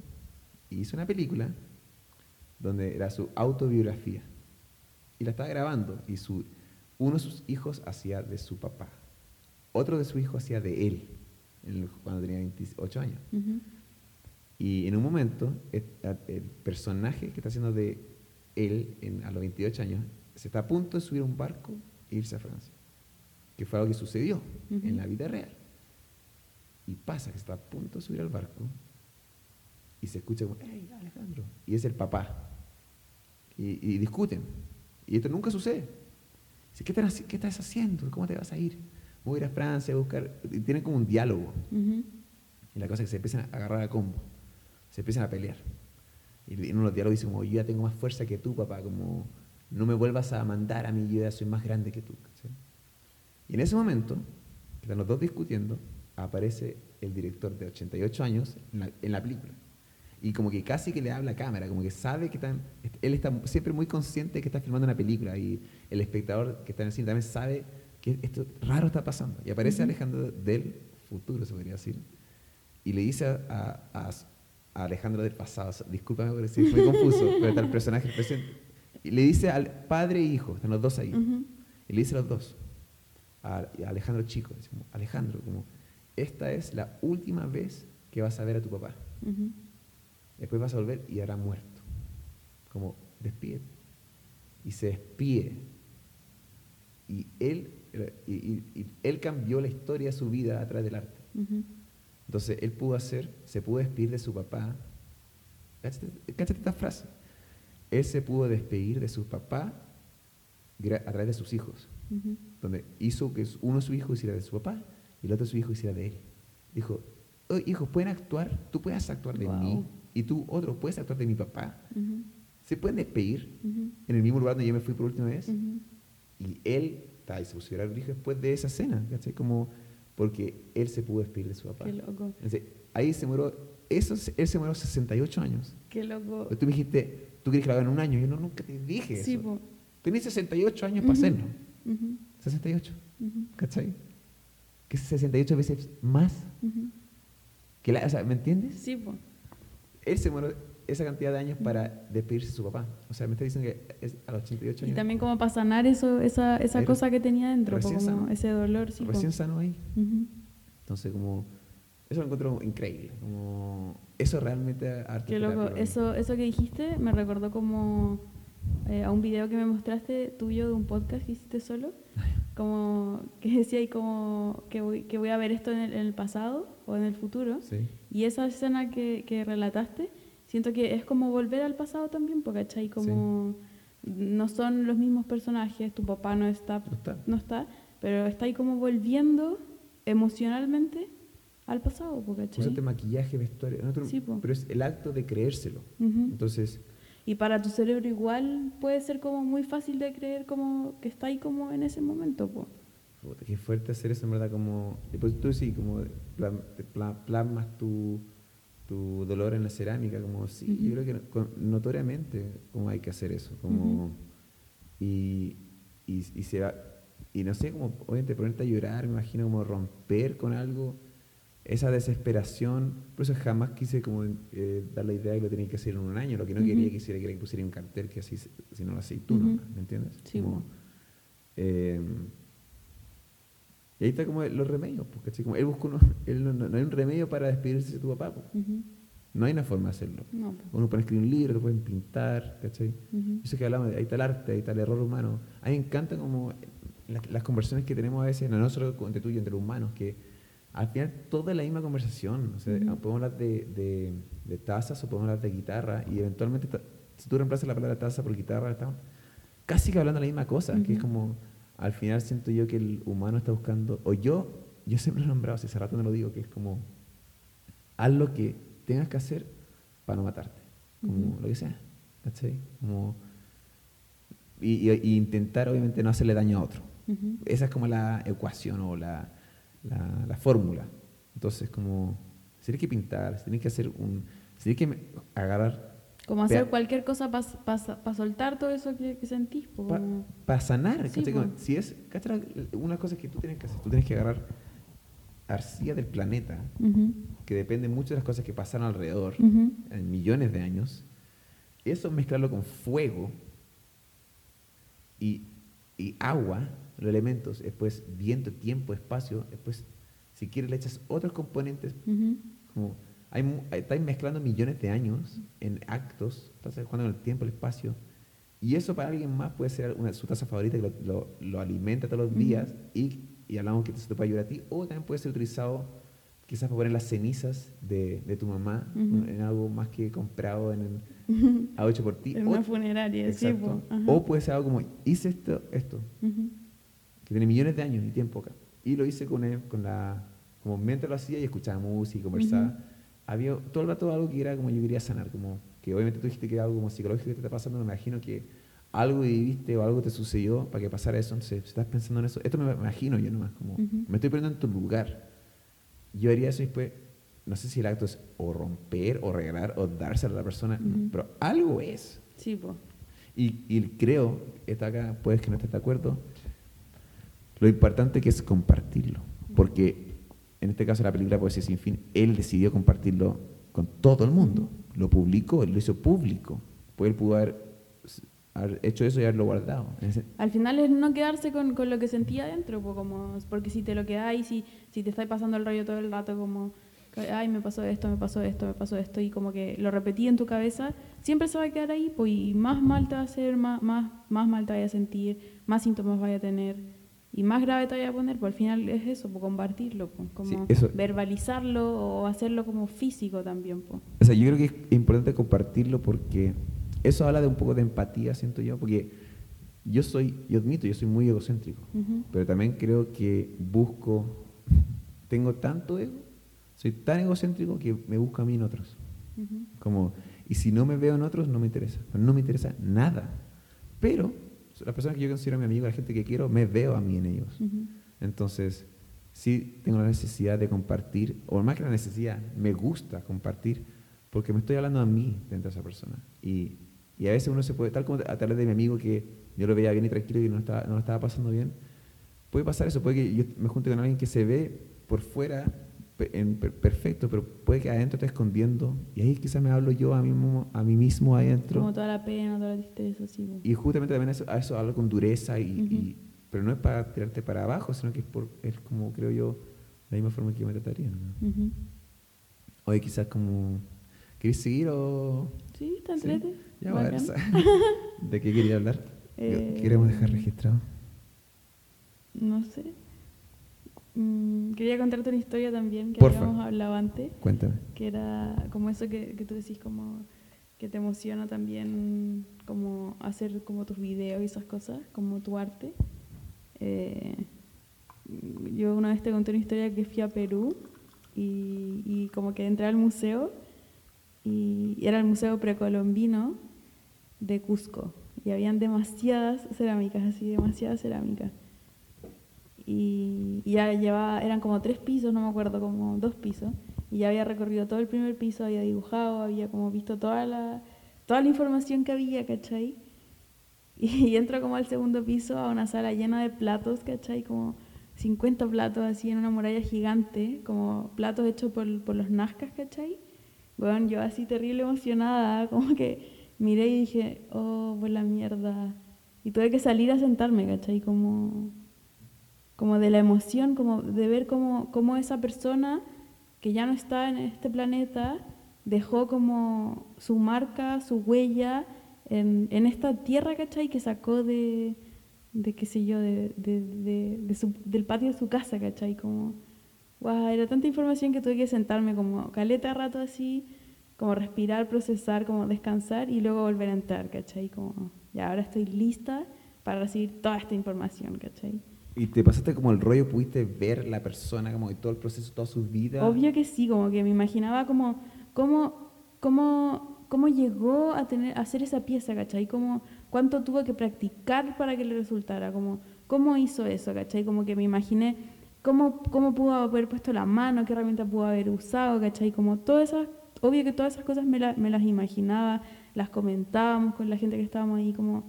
y hizo una película donde era su autobiografía. Y la estaba grabando y su, uno de sus hijos hacía de su papá, otro de su hijo hacía de él, cuando tenía 28 años. Y en un momento, el, el personaje que está haciendo de él en- a los 28 años se está a punto de subir a un barco e irse a Francia. Que fue algo que sucedió en la vida real. Y pasa que está a punto de subir al barco y se escucha como, hey, Alejandro. Y es el papá. Y, y discuten. Y esto nunca sucede. Dice, ¿qué, están haci- ¿qué estás haciendo? ¿Cómo te vas a ir? Voy a ir a Francia a buscar. Y tienen como un diálogo. Y la cosa es que se empiezan a agarrar a combo, se empiezan a pelear. Y en uno de los diálogos dice como, yo ya tengo más fuerza que tú, papá, como, no me vuelvas a mandar a mí, yo ya soy más grande que tú. Y en ese momento, que están los dos discutiendo, aparece el director de 88 años en la, en la película. Y como que casi que le habla a cámara, como que sabe que están, él está siempre muy consciente de que está filmando una película y el espectador que está en el cine también sabe que esto raro está pasando. Y aparece. Alejandro del futuro, se podría decir, y le dice a, a- a Alejandro del pasado, discúlpame sí, es muy confuso, pero está el personaje presente, y le dice al padre e hijo, están los dos ahí, y le dice a los dos, a, Alejandro chico, Alejandro, como, esta es la última vez que vas a ver a tu papá, después vas a volver y habrá muerto, como, despídete. y se despide. Y él, y, y- y él cambió la historia de su vida a través del arte. Entonces él pudo hacer, se pudo despedir de su papá. Cáchate, cáchate esta frase. Él se pudo despedir de su papá a través de sus hijos. Donde hizo que uno de sus hijos hiciera de su papá y el otro de su hijo hiciera de él. Dijo, oh, hijos, pueden actuar, tú puedes actuar de mí y tú otro puedes actuar de mi papá. Se pueden despedir en el mismo lugar donde yo me fui por última vez. Y él, ta, y se puso a después de esa cena, ¿cachai? Como porque él se pudo despedir de su papá. Qué loco. Entonces, ahí se murió, eso, él se murió a 68 años. Qué loco. Tú me dijiste, tú quieres que lo haga en un año. Yo no, nunca te dije Sí, eso. Tenés 68 años para Ujú. Hacerlo. Ujú. 68, Ujú. ¿cachai? Que es 68 veces más Ujú. que la, o sea, ¿me entiendes? Sí, po. Él se murió esa cantidad de años para despedirse de su papá. O sea, me está diciendo que es a los 88 Y años. también como para sanar eso, esa, esa Ahí cosa que tenía dentro, como sano. ese dolor, sí, po. recién sano ahí. Entonces, como, eso lo encuentro increíble. Como, eso realmente arte Qué loco. Eso, eso que dijiste me recordó como eh, a un video que me mostraste tuyo de un podcast que hiciste solo. Como que decía ahí como que voy, que voy a ver esto en el, en el pasado o en el futuro. Sí. Y esa escena que, que relataste, siento que es como volver al pasado también, porque ¿cachai? Como no son los mismos personajes, tu papá no está, No está. no está, pero está ahí como volviendo emocionalmente al pasado, porque ¿cachai? Usaste maquillaje, vestuario, tú- Sí, pero es el acto de creérselo. Entonces, Y para tu cerebro igual puede ser como muy fácil de creer como que está ahí como en ese momento, po. puta, qué fuerte hacer eso, en verdad, como... y pues tú sí, como plasmas tu, tu dolor en la cerámica, como sí, Ujú. yo creo que con- notoriamente como hay que hacer eso, como... Ujú. y, y, y se va... Y no sé, como obviamente ponerte a llorar, me imagino como romper con algo, esa desesperación, por eso jamás quise como eh, dar la idea que lo tenía que hacer en un año, lo que no Ujú. quería que hiciera que era que pusiera un cartel que así, si no lo hacéis tú, Ujú. nomás, ¿me entiendes? Sí, Como, eh, y ahí está como los remedios, porque ¿cachai? como él buscó uno, él no, no- no hay un remedio para despedirse de tu papá, po. Ujú. no hay una forma de hacerlo. No, po. Uno puede escribir un libro, lo pueden pintar, ¿cachai? Eso que hablamos, de- ahí está el arte, ahí está el error humano. A mí me encanta como las, las conversaciones que tenemos a veces, no, no solo entre tú y entre los humanos, que al final toda es la misma conversación. O sea, podemos hablar de, de, de tazas o podemos hablar de guitarra y eventualmente, si tú reemplazas la palabra taza por guitarra, estamos casi que hablando de la misma cosa, que es como, al final siento yo que el humano está buscando, o yo, yo siempre lo he nombrado, si hace rato no lo digo, que es como, haz lo que tengas que hacer para no matarte, como lo que sea, ¿cachai? Como, y, y- y intentar obviamente no hacerle daño a otro. Esa es como la ecuación o la, la, la fórmula. Entonces, como, si tienes que pintar, si tienes que hacer un, si tienes que agarrar Como hacer cualquier cosa para soltar todo eso que, que sentís, para sanar, Sí, ¿cachai? po. Como, si es, ¿cachai? Una cosa que tú tienes que hacer, tú tienes que agarrar arcilla del planeta, que depende mucho de las cosas que pasan alrededor, en millones de años, eso mezclarlo con fuego y, y agua, los elementos, después viento, tiempo, espacio, después si quieres le echas otros componentes, Ujú. como hay, hay- estáis mezclando millones de años en actos, estás jugando con el tiempo, el espacio, y eso para alguien más puede ser una, su taza favorita que lo, lo- lo alimenta todos los Ujú. días y, y hablamos que eso te puede ayudar a ti, o también puede ser utilizado quizás para poner las cenizas de, de tu mamá Ujú. en algo más que comprado en el, algo hecho por ti. En o, una funeraria, sí, exacto. po. Ajá. o puede ser algo como, hice esto, esto. Que tiene millones de años y tiempo acá. Y lo hice con, él, con la, como mientras lo hacía y escuchaba música y conversaba. Había todo el rato algo que era como yo quería sanar, como que obviamente tú dijiste que era algo como psicológico que te está pasando, me imagino que algo viviste o algo te sucedió para que pasara eso, entonces si estás pensando en eso, esto me imagino yo nomás, como me estoy poniendo en tu lugar. Yo haría eso y después, no sé si el acto es o romper o regalar o dárselo a la persona, pero algo es. Sí, po. Y, y creo, está acá, puedes que no estés de acuerdo, lo importante que es compartirlo. Porque en este caso la película Poesía sin fin, él decidió compartirlo con todo el mundo. Lo publicó, él lo hizo público. Pues él pudo haber, haber hecho eso y haberlo guardado. Al final es no quedarse con, con lo que sentía adentro, po, como, porque si te lo quedáis, si, si te estáis pasando el rollo todo el rato, como Ay, me pasó esto, me pasó esto, me pasó esto, y como que lo repetí en tu cabeza, siempre se va a quedar ahí, pues, y más mal te va a hacer, más, más, más mal te vaya a sentir, más síntomas vaya a tener, y más grave te vaya a poner, pues al final es eso, pues, compartirlo, pues, como verbalizarlo o hacerlo como físico también. Pues. O sea, yo creo que es importante compartirlo porque eso habla de un poco de empatía, siento yo, porque yo soy, yo admito, yo soy muy egocéntrico, pero también creo que busco, tengo tanto ego soy tan egocéntrico que me busco a mí en otros. Como, y si no me veo en otros, no me interesa. No me interesa nada. Pero las personas que yo considero mi amigo, la gente que quiero, me veo a mí en ellos. Entonces, sí tengo la necesidad de compartir, o más que la necesidad, me gusta compartir, porque me estoy hablando a mí dentro de esa persona. Y, y a veces uno se puede, tal como a través de mi amigo que yo lo veía bien y tranquilo y no, estaba, no lo estaba pasando bien, puede pasar eso, puede que yo me junte con alguien que se ve por fuera en, perfecto, pero puede que adentro esté escondiendo. Y ahí quizás me hablo yo a mí mismo, a mí mismo adentro. Como toda la pena, toda la tristeza, sí. Y justamente también eso, a eso hablo con dureza, y, pero no es para tirarte para abajo, sino que es, por, es como, creo yo, la misma forma que yo me trataría. ¿no? Oye, quizás como... ¿Querés seguir o...? Sí, está entrete. Ya, a ver, ¿De qué quería hablar? Eh, ¿Queremos dejar registrado? No sé. Mm, quería contarte una historia también que habíamos hablado antes. Cuéntame. Que era como eso que, que, tú decís, como que te emociona también como hacer como tus videos y esas cosas, como tu arte. Eh, yo una vez te conté una historia que fui a Perú y, y como que entré al museo y era el museo precolombino de Cusco y habían demasiadas cerámicas, así demasiadas cerámicas y, ya llevaba, eran como tres pisos, no me acuerdo, como dos pisos, y ya había recorrido todo el primer piso, había dibujado, había como visto toda la, toda la información que había, ¿cachai? Y, entro como al segundo piso a una sala llena de platos, ¿cachai? Como 50 platos así en una muralla gigante, como platos hechos por, por los nazcas, ¿cachai? Bueno, yo así terrible emocionada, como que miré y dije, oh, pues la mierda. Y tuve que salir a sentarme, ¿cachai? Como como de la emoción, como de ver cómo, cómo esa persona que ya no está en este planeta dejó como su marca, su huella en, en esta tierra, ¿cachai? Que sacó de, de qué sé yo, de, de, de su, del patio de su casa, ¿cachai? Como, wow, era tanta información que tuve que sentarme como caleta rato así, como respirar, procesar, como descansar y luego volver a entrar, ¿cachai? Como, ya, ahora estoy lista para recibir toda esta información, ¿cachai? ¿Y te pasaste como el rollo, pudiste ver la persona, como de todo el proceso, toda su vida? Obvio que sí, como que me imaginaba como cómo, cómo, cómo llegó a, tener, a hacer esa pieza, ¿cachai? Como, cuánto tuvo que practicar para que le resultara, como, cómo hizo eso, ¿cachai? Como que me imaginé cómo, cómo pudo haber puesto la mano, qué herramienta pudo haber usado, ¿cachai? Como todas esas, obvio que todas esas cosas me, me las imaginaba, las comentábamos con la gente que estábamos ahí, como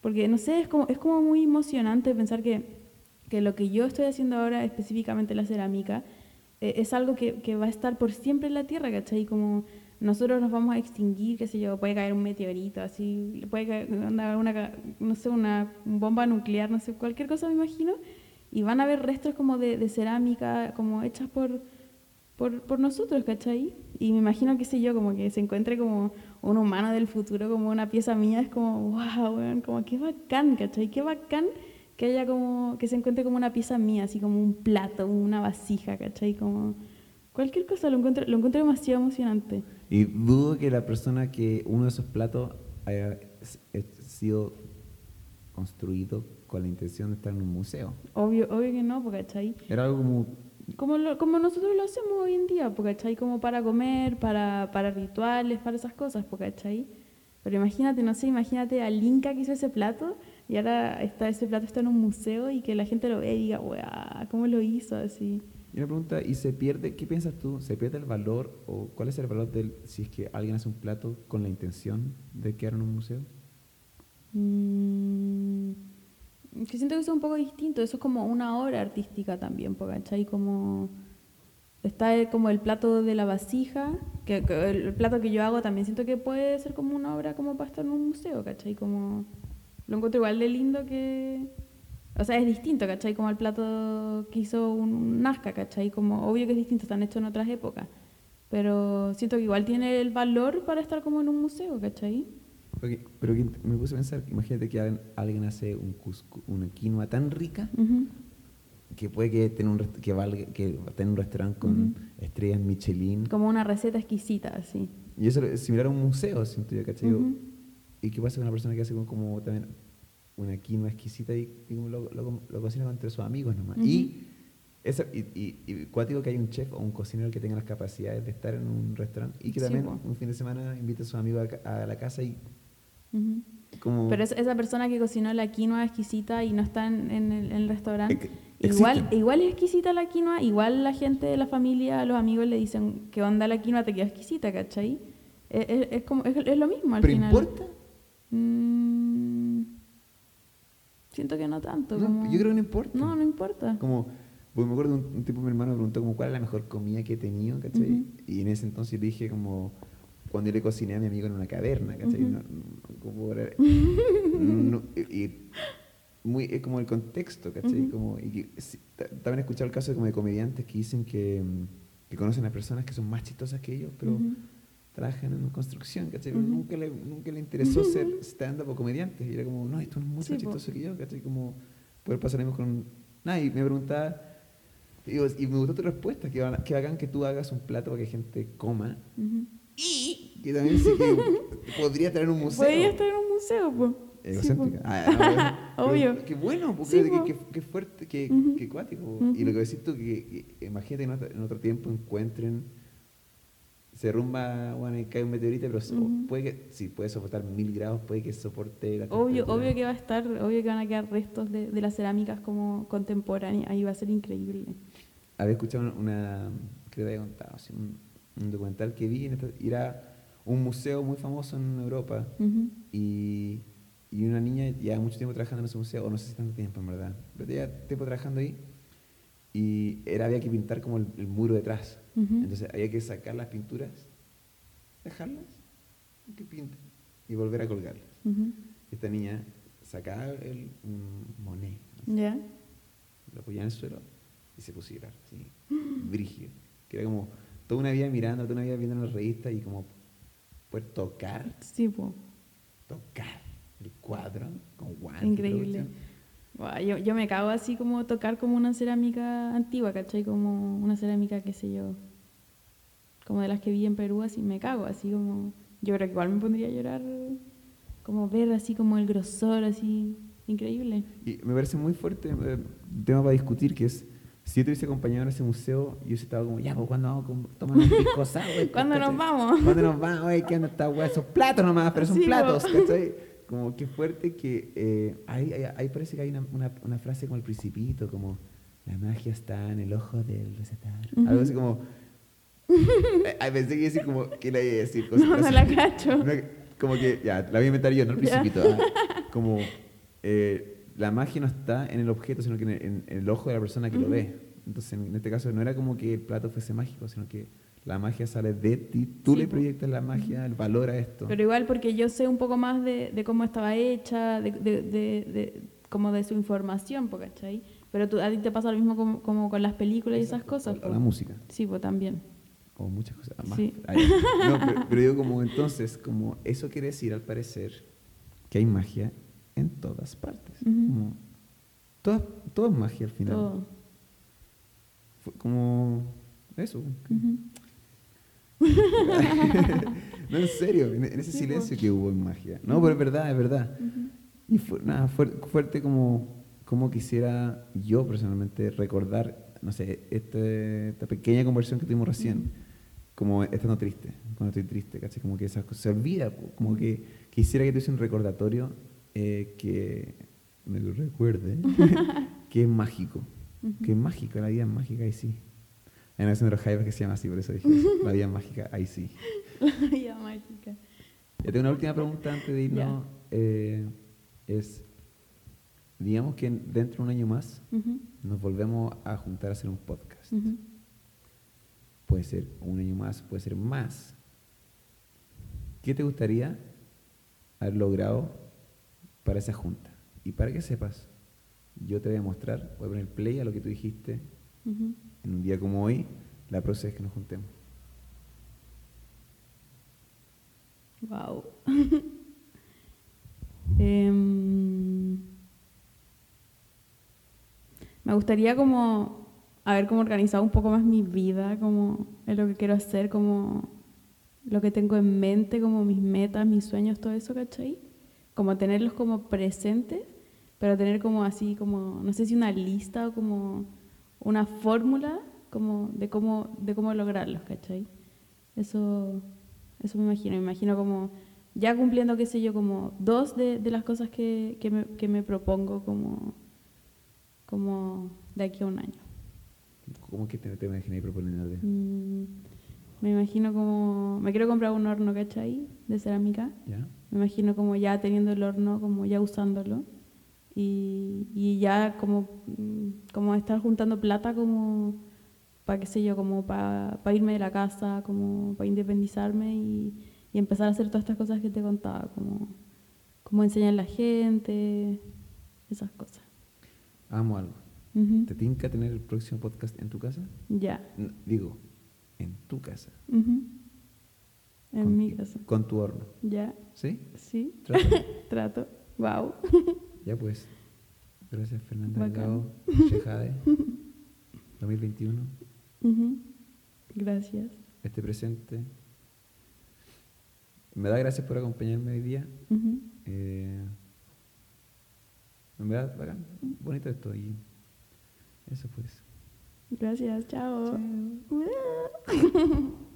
porque, no sé, es como, es como muy emocionante pensar que, que lo que yo estoy haciendo ahora, específicamente la cerámica, eh, es algo que, que, va a estar por siempre en la Tierra, ¿cachai? Como nosotros nos vamos a extinguir, qué sé yo, puede caer un meteorito, así, puede caer una, no sé, una bomba nuclear, no sé, cualquier cosa me imagino, y van a haber restos como de, de cerámica, como hechas por, por, por nosotros, ¿cachai? Y me imagino, qué sé yo, como que se encuentre como un humano del futuro, como una pieza mía, es como, wow, weón, como qué bacán, ¿cachai? Qué bacán que haya como, que se encuentre como una pieza mía, así como un plato, una vasija, ¿cachai? Como cualquier cosa, lo encuentro, lo encuentro demasiado emocionante. Y dudo que la persona que uno de esos platos haya sido construido con la intención de estar en un museo. Obvio, obvio que no, porque ¿cachai? Era algo como como, como nosotros lo hacemos hoy en día, ¿cachai? Como para comer, para, para rituales, para esas cosas, ¿cachai? Pero imagínate, no sé, imagínate al Inca que hizo ese plato y ahora está, ese plato está en un museo y que la gente lo ve y diga, weá, ¿cómo lo hizo así? Y una pregunta, ¿y se pierde, qué piensas tú? ¿Se pierde el valor o cuál es el valor del, si es que alguien hace un plato con la intención de quedar en un museo? Mmm que siento que eso es un poco distinto, eso es como una obra artística también, ¿cachai? Como está como el plato de la vasija, que, el plato que yo hago también siento que puede ser como una obra como para estar en un museo, ¿cachai? Como lo encuentro igual de lindo que... O sea, es distinto, ¿cachai? Como el plato que hizo un Nazca, ¿cachai? Como obvio que es distinto, están hechos en otras épocas. Pero siento que igual tiene el valor para estar como en un museo, ¿cachai? Ok, pero me puse a pensar, imagínate que alguien, alguien hace un cuscu- una quinoa tan rica Ujú. que puede que tenga un, que valga, que tenga un restaurante con Ujú. estrellas Michelin. Como una receta exquisita, así. Y eso es similar a un museo, siento yo, ¿cachai? Ujú. ¿Y qué pasa con una persona que hace como, como también una quinoa exquisita y, y como lo, lo, lo cocina entre sus amigos nomás? Y, esa, y, y, y cuático que hay un chef o un cocinero que tenga las capacidades de estar en un restaurante y que Sí, también po. un fin de semana invite a sus amigos a, a la casa y Como... Pero es- esa persona que cocinó la quinoa exquisita y no está en, en el, en el restaurante, Ex- igual, igual es exquisita la quinoa, igual la gente de la familia, los amigos le dicen que onda la quinoa, te queda exquisita, ¿cachai? Es, es- es como, es, lo mismo al ¿Pero final. importa? Mm, siento que no tanto. No, como- yo creo que no importa. No, no importa. Como, pues me acuerdo un, un tipo, mi hermano me preguntó como cuál es la mejor comida que he tenido, ¿cachai? Ujú. Y en ese entonces le dije como cuando yo le cociné a mi amigo en una caverna, ¿cachai? No- no- no- y, y muy, es como el contexto, ¿cachai? Como, y que, también he escuchado el caso de, como de comediantes que dicen que, mm, que conocen a personas que son más chistosas que ellos, pero trabajan en construcción, ¿cachai? Pero nunca, le, nunca le interesó ser stand-up o comediante. Y era como, no, esto es mucho Sí, más po. chistoso que yo, ¿cachai? Como poder pasar con... Nada, y me preguntaba, y me gustó tu respuesta, que, que bacán que tú hagas un plato para que gente coma. Y que también sí que podría tener un museo. Podría estar en un museo, pues. Egocéntrica. Ah, no, pero- Obvio. Qué bueno, porque Sí, qué, qué- fuerte, qué, Ujú. qué cuático. Ujú. Y lo que decís tú, que, que imagínate en otro, en otro tiempo encuentren, se derrumba, bueno, y cae un meteorito, pero so- Ujú. puede que, sí, puede soportar mil grados, puede que soporte la Obvio, obvio que va a estar, obvio que van a quedar restos de, de las cerámicas como contemporáneas. Ahí va a ser increíble. Había escuchado una, una- creo que había contado, así, un, un documental que vi, en esta- y era un museo muy famoso en Europa, y, y una niña lleva mucho tiempo trabajando en ese museo, o no sé si tanto tiempo en verdad, pero lleva tiempo trabajando ahí y era, había que pintar como el, el muro detrás. Entonces había que sacar las pinturas, dejarlas, que pinten y volver a colgarlas. Esta niña sacaba el un monet, ¿Ya? lo apoyaba en el suelo y se puso a llorar, así, brígido. Que era como toda una vida mirando, toda una vida viendo en la revista y como poder tocar Sí, pues. tocar el cuadro con guantes. Increíble. yo, yo me cago así como tocar como una cerámica antigua, ¿cachai? Como una cerámica, qué sé yo, como de las que vi en Perú, así me cago, así como... Yo creo que igual me pondría a llorar, como ver así como el grosor, así, increíble. Y me parece muy fuerte eh, un tema para discutir que es, si yo te hubiese acompañado en ese museo, yo estado como, ya, pues cuando vamos a tomar un pisco sour, ¿Cuándo nos vamos? ¿Cuándo nos vamos? Oye, ¿qué onda esta weá? Esos platos nomás, pero son Sí, platos. Como qué fuerte que eh, ahí, ahí, ahí parece que hay una, una, una frase como el principito, como la magia está en el ojo del recetario. Algo así como... eh, pensé que iba a decir como que la iba a decir. No, no cosas la cacho. No, como que, ya, la voy a inventar yo, no el principito. ah, como eh, la magia no está en el objeto, sino que en el, en- el ojo de la persona que lo Ujú. ve. Entonces, en este caso, no era como que el plato fuese mágico, sino que la magia sale de ti, tú Sí, le proyectas la magia, el valor a esto. Pero igual porque yo sé un poco más de, de cómo estaba hecha, de, de, de- como de su información, ¿cachai? Pero tú, a ti te pasa lo mismo como, como con las películas y esas cosas. O po. la música, Sí, pues también. o muchas cosas más. Sí. No, pero, pero digo como entonces, como eso quiere decir al parecer que hay magia en todas partes. Ujú. Como, toda- todo es magia al final. Todo. Fue como eso. Ujú. no, en serio, en, ese silencio que hubo en magia. No, pero es verdad, es verdad. Ujú. Y fue, nada, fuerte, como, como quisiera yo personalmente recordar, no sé, este- esta pequeña conversión que tuvimos recién, como estando triste, cuando estoy triste, ¿cachai? Como que esas cosas se olvida, como que quisiera que tuviese un recordatorio eh, que me lo recuerde, que es mágico, que es mágico, la vida es mágica, ahí sí. Hay una canción de los Jaivas que se llama así, por eso dije, eso, la vida es mágica, ahí sí. La vida mágica. Yo tengo una última pregunta antes de irnos. eh, es, digamos que dentro de un año más nos volvemos a juntar a hacer un podcast. Puede ser un año más, puede ser más. ¿Qué te gustaría haber logrado para esa junta? Y para que sepas, yo te voy a mostrar, voy a poner play a lo que tú dijiste en un día como hoy, la próxima vez que nos juntemos. Wow. Em, me gustaría como haber como organizado un poco más mi vida, como en lo que quiero hacer, como lo que tengo en mente, como mis metas, mis sueños, todo eso, ¿cachai? Como tenerlos como presentes, pero tener como así, como, no sé si una lista o como una fórmula como de cómo, de cómo lograrlos, ¿cachai? Eso, eso me imagino, me imagino como ya cumpliendo, qué sé yo, como dos de, de las cosas que, que, me, que me propongo como, como de aquí a un año. ¿Cómo que te, te imaginas proponiéndote? Mm, me imagino como, me quiero comprar un horno, ¿cachai? De cerámica. ¿Ya? Me imagino como ya teniendo el horno, como ya usándolo. Y, y ya como, mm, como estar juntando plata como para qué sé yo, como para irme de la casa, como para independizarme y, y empezar a hacer todas estas cosas que te contaba, como, como enseñar a la gente, esas cosas. Hagamos algo. Ujú. ¿Te tinca tener el próximo podcast en tu casa? Ya. No, digo, en tu casa. En Con- mi casa. Con tu horno. Ya. ¿Sí? Sí. ¿Trato? Trato. Wow. ya pues. Gracias Fernanda. Delgado, Shejade. 2021. Gracias. Este presente. Me da gracias por acompañarme hoy día. Ujú. Eh, en verdad, bacán. Bonito esto. Y eso pues. Gracias. Chao. Chao.